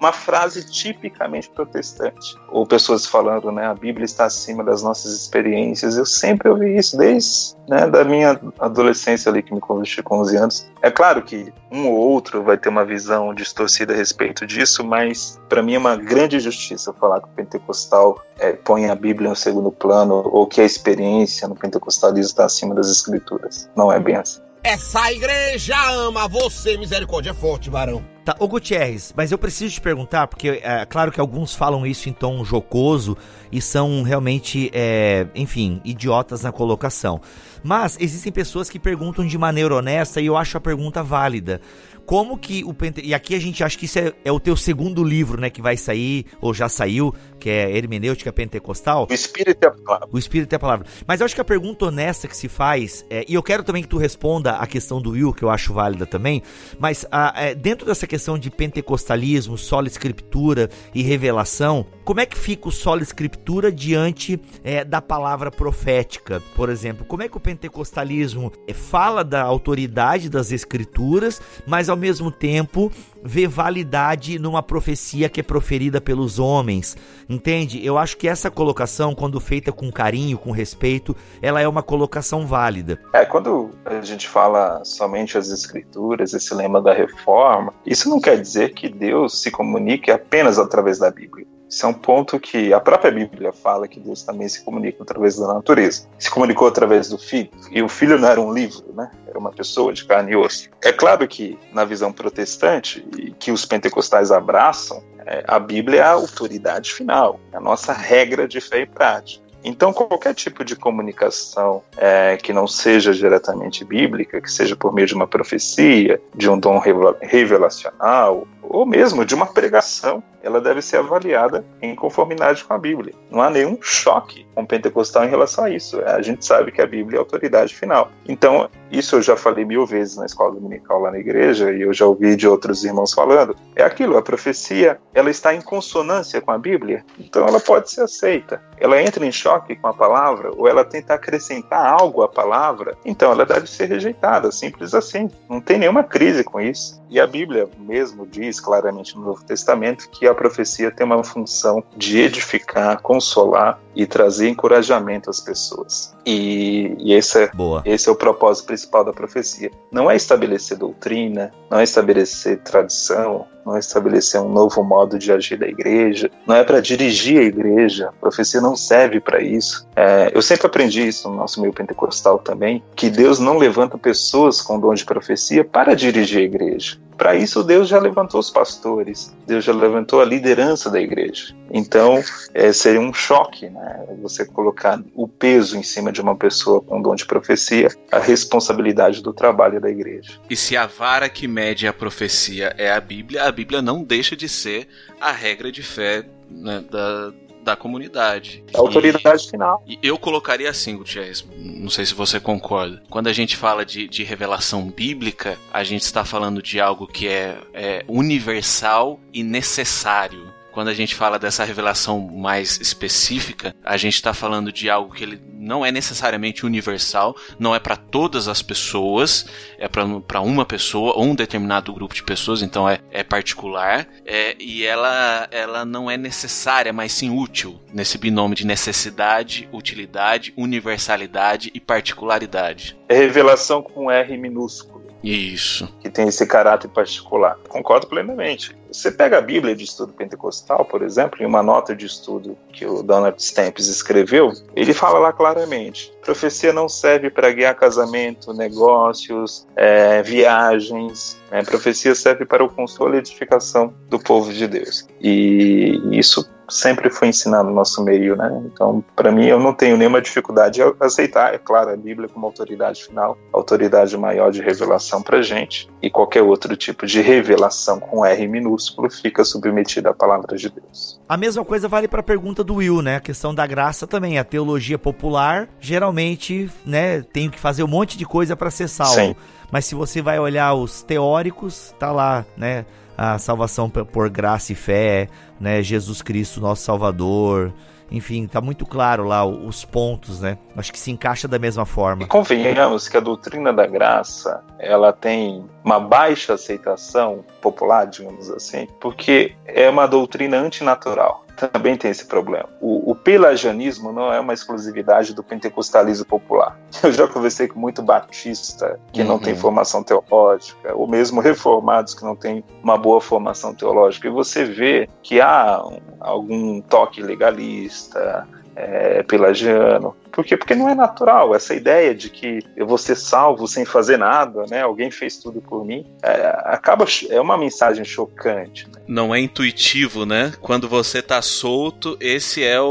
uma frase tipicamente protestante. Ou pessoas falando, né, a Bíblia está acima das nossas experiências. Eu sempre ouvi isso, desde né, da minha adolescência ali, que me converti com 11 anos. É claro que um ou outro vai ter uma visão distorcida a respeito disso, mas para mim é uma grande justiça falar que o pentecostal é, põe a Bíblia no segundo plano ou que a experiência no pentecostalismo está acima das escrituras. Não é bem assim. Essa igreja ama você, misericórdia é forte, varão. Tá, ô Gutierrez, mas eu preciso te perguntar, porque é claro que alguns falam isso em tom jocoso e são realmente, é, enfim, idiotas na colocação. Mas existem pessoas que perguntam de maneira honesta e eu acho a pergunta válida como que o Pente... E aqui a gente acha que isso é, é, o teu segundo livro, né? Que vai sair, ou já saiu, que é Hermenêutica Pentecostal. O Espírito é a palavra. O Espírito é a palavra. Mas eu acho que a pergunta honesta que se faz, é, e eu quero também que tu responda a questão do Will, que eu acho válida também, mas a, é, dentro dessa questão de pentecostalismo, sola escritura e revelação, como é que fica o sola escritura diante é, da palavra profética? Por exemplo, como é que o pentecostalismo é, fala da autoridade das escrituras, mas ao mesmo tempo vê validade numa profecia que é proferida pelos homens. Entende? Eu acho que essa colocação, quando feita com carinho, com respeito, ela é uma colocação válida. É, quando a gente fala somente as escrituras, esse lema da reforma, isso não quer dizer que Deus se comunique apenas através da Bíblia. Isso é um ponto que a própria Bíblia fala que Deus também se comunica através da natureza. Se comunicou através do Filho. E o Filho não era um livro, né? Era uma pessoa de carne e osso. É claro que, na visão protestante, que os pentecostais abraçam, é, a Bíblia é a autoridade final, é a nossa regra de fé e prática. Então, qualquer tipo de comunicação é, que não seja diretamente bíblica, que seja por meio de uma profecia, de um dom revelacional, ou mesmo de uma pregação, ela deve ser avaliada em conformidade com a Bíblia. Não há nenhum choque com o pentecostal em relação a isso. A gente sabe que a Bíblia é a autoridade final. Então, isso eu já falei mil vezes na escola dominical lá na igreja e eu já ouvi de outros irmãos falando. É aquilo, a profecia, ela está em consonância com a Bíblia, então ela pode ser aceita. Ela entra em choque com a palavra ou ela tenta acrescentar algo à palavra, então ela deve ser rejeitada, simples assim. Não tem nenhuma crise com isso. E a Bíblia mesmo diz claramente no Novo Testamento que a profecia tem uma função de edificar, consolar e trazer encorajamento às pessoas. E, e esse, é, Boa. esse é o propósito principal da profecia. Não é estabelecer doutrina, não é estabelecer tradição, não é estabelecer um novo modo de agir da igreja, não é para dirigir a igreja. A profecia não serve para isso. É, eu sempre aprendi isso no nosso meio pentecostal também, que Deus não levanta pessoas com dom de profecia para dirigir a igreja. Para isso, Deus já levantou os pastores, Deus já levantou a liderança da igreja. Então, é, seria um choque né, você colocar o peso em cima de uma pessoa com dom de profecia, a responsabilidade do trabalho da igreja. E se a vara que mede a profecia é a Bíblia, a Bíblia não deixa de ser a regra de fé né, da, da comunidade. A autoridade e, final. E eu colocaria assim, Gutierrez, não sei se você concorda. Quando a gente fala de, de revelação bíblica, a gente está falando de algo que é, é universal e necessário quando a gente fala dessa revelação mais específica, a gente está falando de algo que ele não é necessariamente universal, não é para todas as pessoas, é para uma pessoa ou um determinado grupo de pessoas, então é, é particular, é, e ela, ela não é necessária, mas sim útil, nesse binômio de necessidade, utilidade, universalidade e particularidade. É revelação com R minúsculo. Isso. Que tem esse caráter particular. Concordo plenamente. Você pega a Bíblia de Estudo Pentecostal, por exemplo, em uma nota de estudo que o Donald Stamps escreveu, ele fala lá claramente: profecia não serve para guiar casamento, negócios, é, viagens. Né? Profecia serve para o consolo e edificação do povo de Deus. E isso sempre foi ensinado no nosso meio, né? Então, para mim, eu não tenho nenhuma dificuldade em aceitar, é claro, a Bíblia como autoridade final, autoridade maior de revelação para gente, e qualquer outro tipo de revelação com R minúsculo fica submetida à palavra de Deus. A mesma coisa vale para a pergunta do Will, né? A questão da graça também. A teologia popular, geralmente, né, tem que fazer um monte de coisa para ser salvo. Sim. Mas se você vai olhar os teóricos, tá lá, né? A salvação por graça e fé, né? Jesus Cristo, nosso Salvador. Enfim, tá muito claro lá os pontos, né? Acho que se encaixa da mesma forma. E convenhamos que a doutrina da graça, ela tem uma baixa aceitação popular, digamos assim, porque é uma doutrina antinatural também tem esse problema. O, o, pelagianismo não é uma exclusividade do pentecostalismo popular. Eu já conversei com muito batista que uhum. não tem uhum. formação teológica, ou mesmo reformados que não têm uma boa formação teológica, e você vê que há algum toque legalista, é pelagiano. Por quê? Porque não é natural. Essa ideia de que eu vou ser salvo sem fazer nada, né? Alguém fez tudo por mim, é, acaba é uma mensagem chocante. Né? Não é intuitivo, né? Quando você tá solto, esse é o,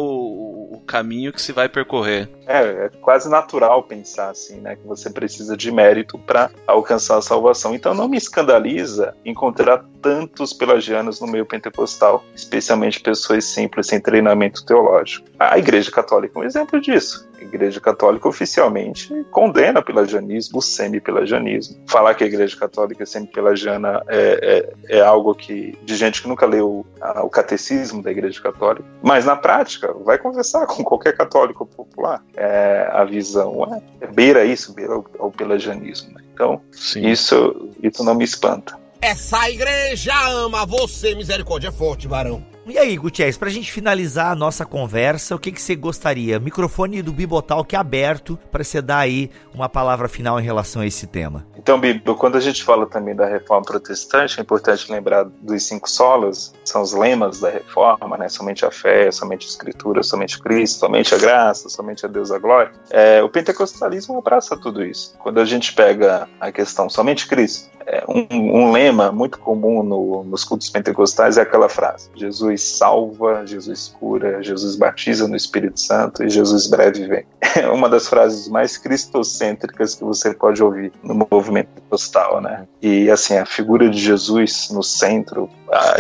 o caminho que se vai percorrer. É, é quase natural pensar assim, né? Que você precisa de mérito para alcançar a salvação. Então não me escandaliza encontrar tantos pelagianos no meio pentecostal, especialmente pessoas simples sem treinamento teológico. A Igreja Católica é um exemplo disso. A Igreja Católica oficialmente condena o pelagianismo, o semi-pelagianismo. Falar que a Igreja Católica é semi-pelagiana é, é, é, algo que de gente que nunca leu a, o catecismo da Igreja Católica. Mas na prática, vai conversar com qualquer católico popular. É, a visão é, é beira isso, beira o, o pelagianismo. Né? Então, isso, isso não me espanta. Essa igreja ama você, misericórdia é forte, varão. E aí, Gutierrez, pra gente finalizar a nossa conversa, o que, que você gostaria? Microfone do Bibotalk é aberto para você dar aí uma palavra final em relação a esse tema. Então, Bibo, quando a gente fala também da reforma protestante, é importante lembrar dos cinco solas, são os lemas da reforma, né? Somente a fé, somente a escritura, somente Cristo, somente a graça, somente a Deus a glória. É, o pentecostalismo abraça tudo isso. Quando a gente pega a questão somente Cristo, é, um, um, lema muito comum no, nos cultos pentecostais é aquela frase: Jesus salva, Jesus cura, Jesus batiza no Espírito Santo e Jesus breve vem. É uma das frases mais cristocêntricas que você pode ouvir no movimento pentecostal, né? E assim, a figura de Jesus no centro,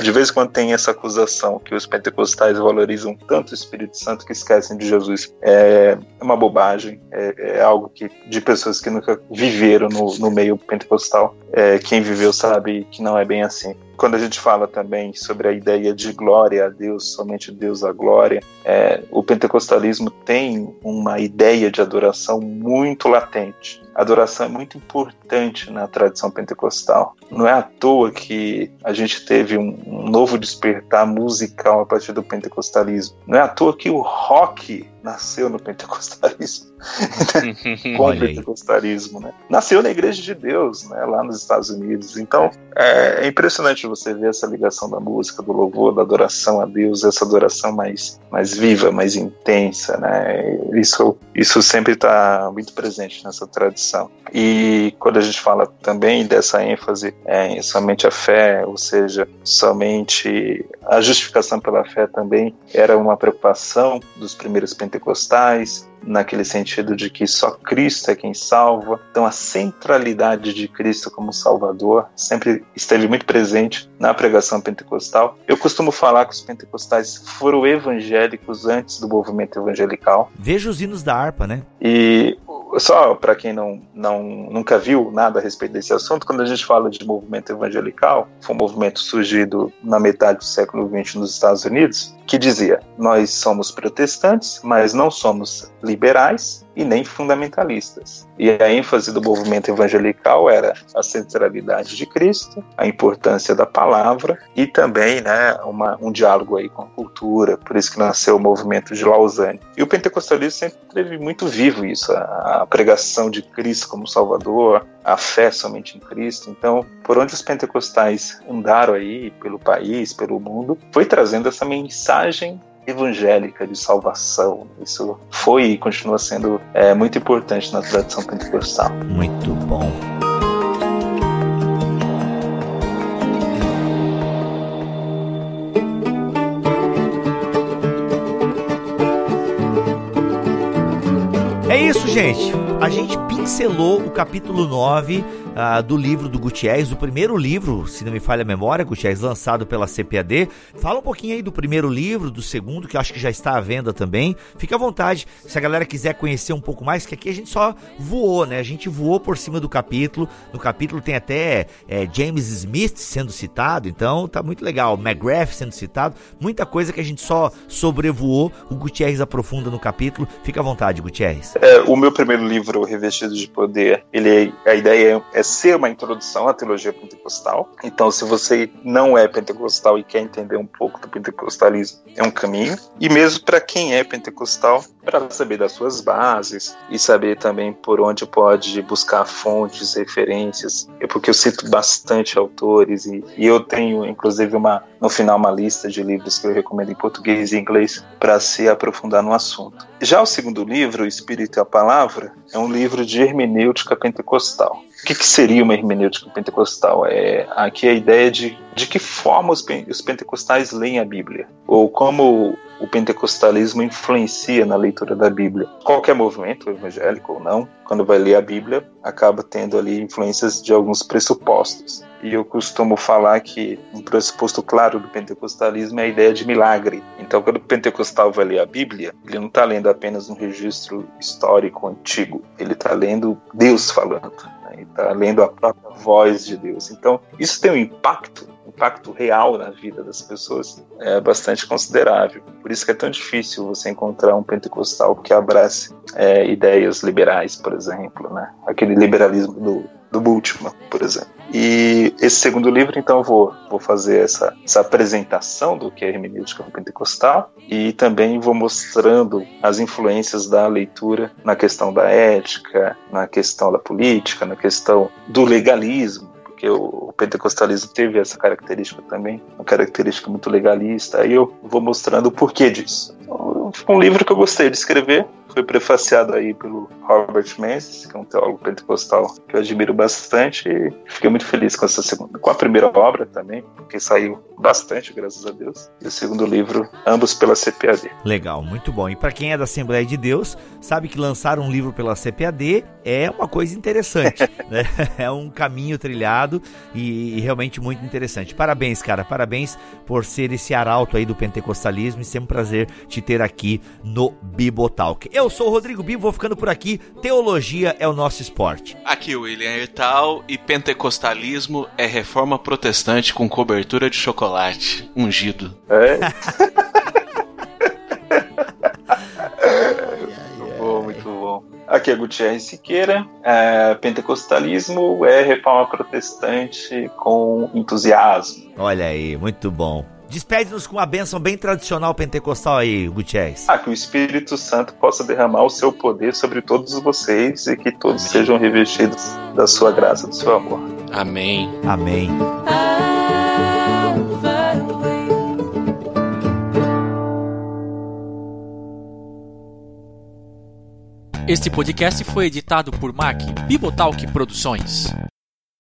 de vez em quando tem essa acusação que os pentecostais valorizam tanto o Espírito Santo que esquecem de Jesus. É uma bobagem, é, é algo que de pessoas que nunca viveram no, no meio pentecostal. É, quem viveu sabe que não é bem assim. Quando a gente fala também sobre a ideia de glória a Deus, somente Deus a glória, é, o pentecostalismo tem uma ideia de adoração muito latente. A adoração é muito importante na tradição pentecostal. Não é à toa que a gente teve um, um novo despertar musical a partir do pentecostalismo. Não é à toa que o rock nasceu no pentecostalismo. Com o pentecostalismo, né? Nasceu na Igreja de Deus, né? lá nos Estados Unidos. Então, é, é, impressionante você ver essa ligação da música, do louvor, da adoração a Deus, essa adoração mais, mais viva, mais intensa, né? Isso, isso sempre está muito presente nessa tradição. E quando a gente fala também dessa ênfase é, em somente a fé, ou seja, somente a justificação pela fé também era uma preocupação dos primeiros pentecostais, naquele sentido de que só Cristo é quem salva. Então a centralidade de Cristo como Salvador sempre esteve muito presente na pregação pentecostal. Eu costumo falar que os pentecostais foram evangélicos antes do movimento evangelical. Veja os hinos da harpa, né? E só para quem não, não nunca viu nada a respeito desse assunto, quando a gente fala de movimento evangelical, foi um movimento surgido na metade do século XX nos Estados Unidos, que dizia: nós somos protestantes, mas não somos liberais e nem fundamentalistas. E a ênfase do movimento evangelical era a centralidade de Cristo, a importância da palavra e também né, uma, um diálogo aí com a cultura, por isso que nasceu o movimento de Lausanne. E o pentecostalismo sempre teve muito vivo isso, a, a pregação de Cristo como Salvador, a fé somente em Cristo. Então, por onde os pentecostais andaram aí, pelo país, pelo mundo, foi trazendo essa mensagem evangélica de salvação. Isso foi e continua sendo é, muito importante na tradição pentecostal. Muito bom. É isso, gente. A gente pincelou o capítulo 9 uh, do livro do Gutierrez, o primeiro livro, se não me falha a memória, Gutierrez, lançado pela CPAD. Fala um pouquinho aí do primeiro livro, do segundo, que eu acho que já está à venda também. Fica à vontade, se a galera quiser conhecer um pouco mais, que aqui a gente só voou, né? A gente voou por cima do capítulo. No capítulo tem até é, James Smith sendo citado, então tá muito legal. McGrath sendo citado, muita coisa que a gente só sobrevoou. O Gutierrez aprofunda no capítulo. Fica à vontade, Gutierrez. É, o meu primeiro livro, Revestido de Poder, ele, a ideia é, é ser uma introdução à teologia pentecostal. Então, se você não é pentecostal e quer entender um pouco do pentecostalismo, é um caminho. E mesmo para quem é pentecostal, para saber das suas bases e saber também por onde pode buscar fontes, referências. É porque eu cito bastante autores e, e eu tenho, inclusive, uma no final uma lista de livros que eu recomendo em português e inglês para se aprofundar no assunto. Já o segundo livro, O Espírito e a Palavra, é um livro de hermenêutica pentecostal. O que, que seria uma hermenêutica pentecostal? É aqui a ideia de, de que forma os, os pentecostais leem a Bíblia, ou como o pentecostalismo influencia na leitura da Bíblia. Qualquer movimento, evangélico ou não, quando vai ler a Bíblia, acaba tendo ali influências de alguns pressupostos. E eu costumo falar que um pressuposto claro do pentecostalismo é a ideia de milagre. Então, quando o pentecostal vai ler a Bíblia, ele não está lendo apenas um registro histórico antigo, ele está lendo Deus falando, né? está lendo a própria voz de Deus. Então, isso tem um impacto impacto real na vida das pessoas é bastante considerável. Por isso que é tão difícil você encontrar um pentecostal que abrace é, ideias liberais, por exemplo, né? aquele liberalismo do, do Bultmann, por exemplo. E esse segundo livro, então, eu vou, vou fazer essa, essa apresentação do que é hermenêutica pentecostal e também vou mostrando as influências da leitura na questão da ética, na questão da política, na questão do legalismo, porque o pentecostalismo teve essa característica também, uma característica muito legalista. Aí eu vou mostrando o porquê disso. Então, um livro que eu gostei de escrever, foi prefaciado aí pelo Robert Menzies, que é um teólogo pentecostal que eu admiro bastante e fiquei muito feliz com essa segunda, com a primeira obra também, porque saiu bastante, graças a Deus, e o segundo livro, ambos pela CPAD. Legal, muito bom. E para quem é da Assembleia de Deus, sabe que lançar um livro pela CPAD é uma coisa interessante, né? É um caminho trilhado e, e realmente muito interessante. Parabéns, cara, parabéns por ser esse arauto aí do pentecostalismo e sempre um prazer te ter aqui no Bibotalk. Eu sou o Rodrigo Bibo, vou ficando por aqui. Teologia é o nosso esporte. Aqui o William Hertal e pentecostalismo é reforma protestante com cobertura de chocolate ungido. É? muito bom, muito bom. Aqui é Gutierrez Siqueira. É, pentecostalismo é reforma protestante com entusiasmo. Olha aí, muito bom. Despede-nos com uma bênção bem tradicional pentecostal aí, Gutierrez. Ah, que o Espírito Santo possa derramar o seu poder sobre todos vocês e que todos Amém. sejam revestidos da sua graça, do seu amor. Amém. Amém. Este podcast foi editado por Mac Bibotalk Produções.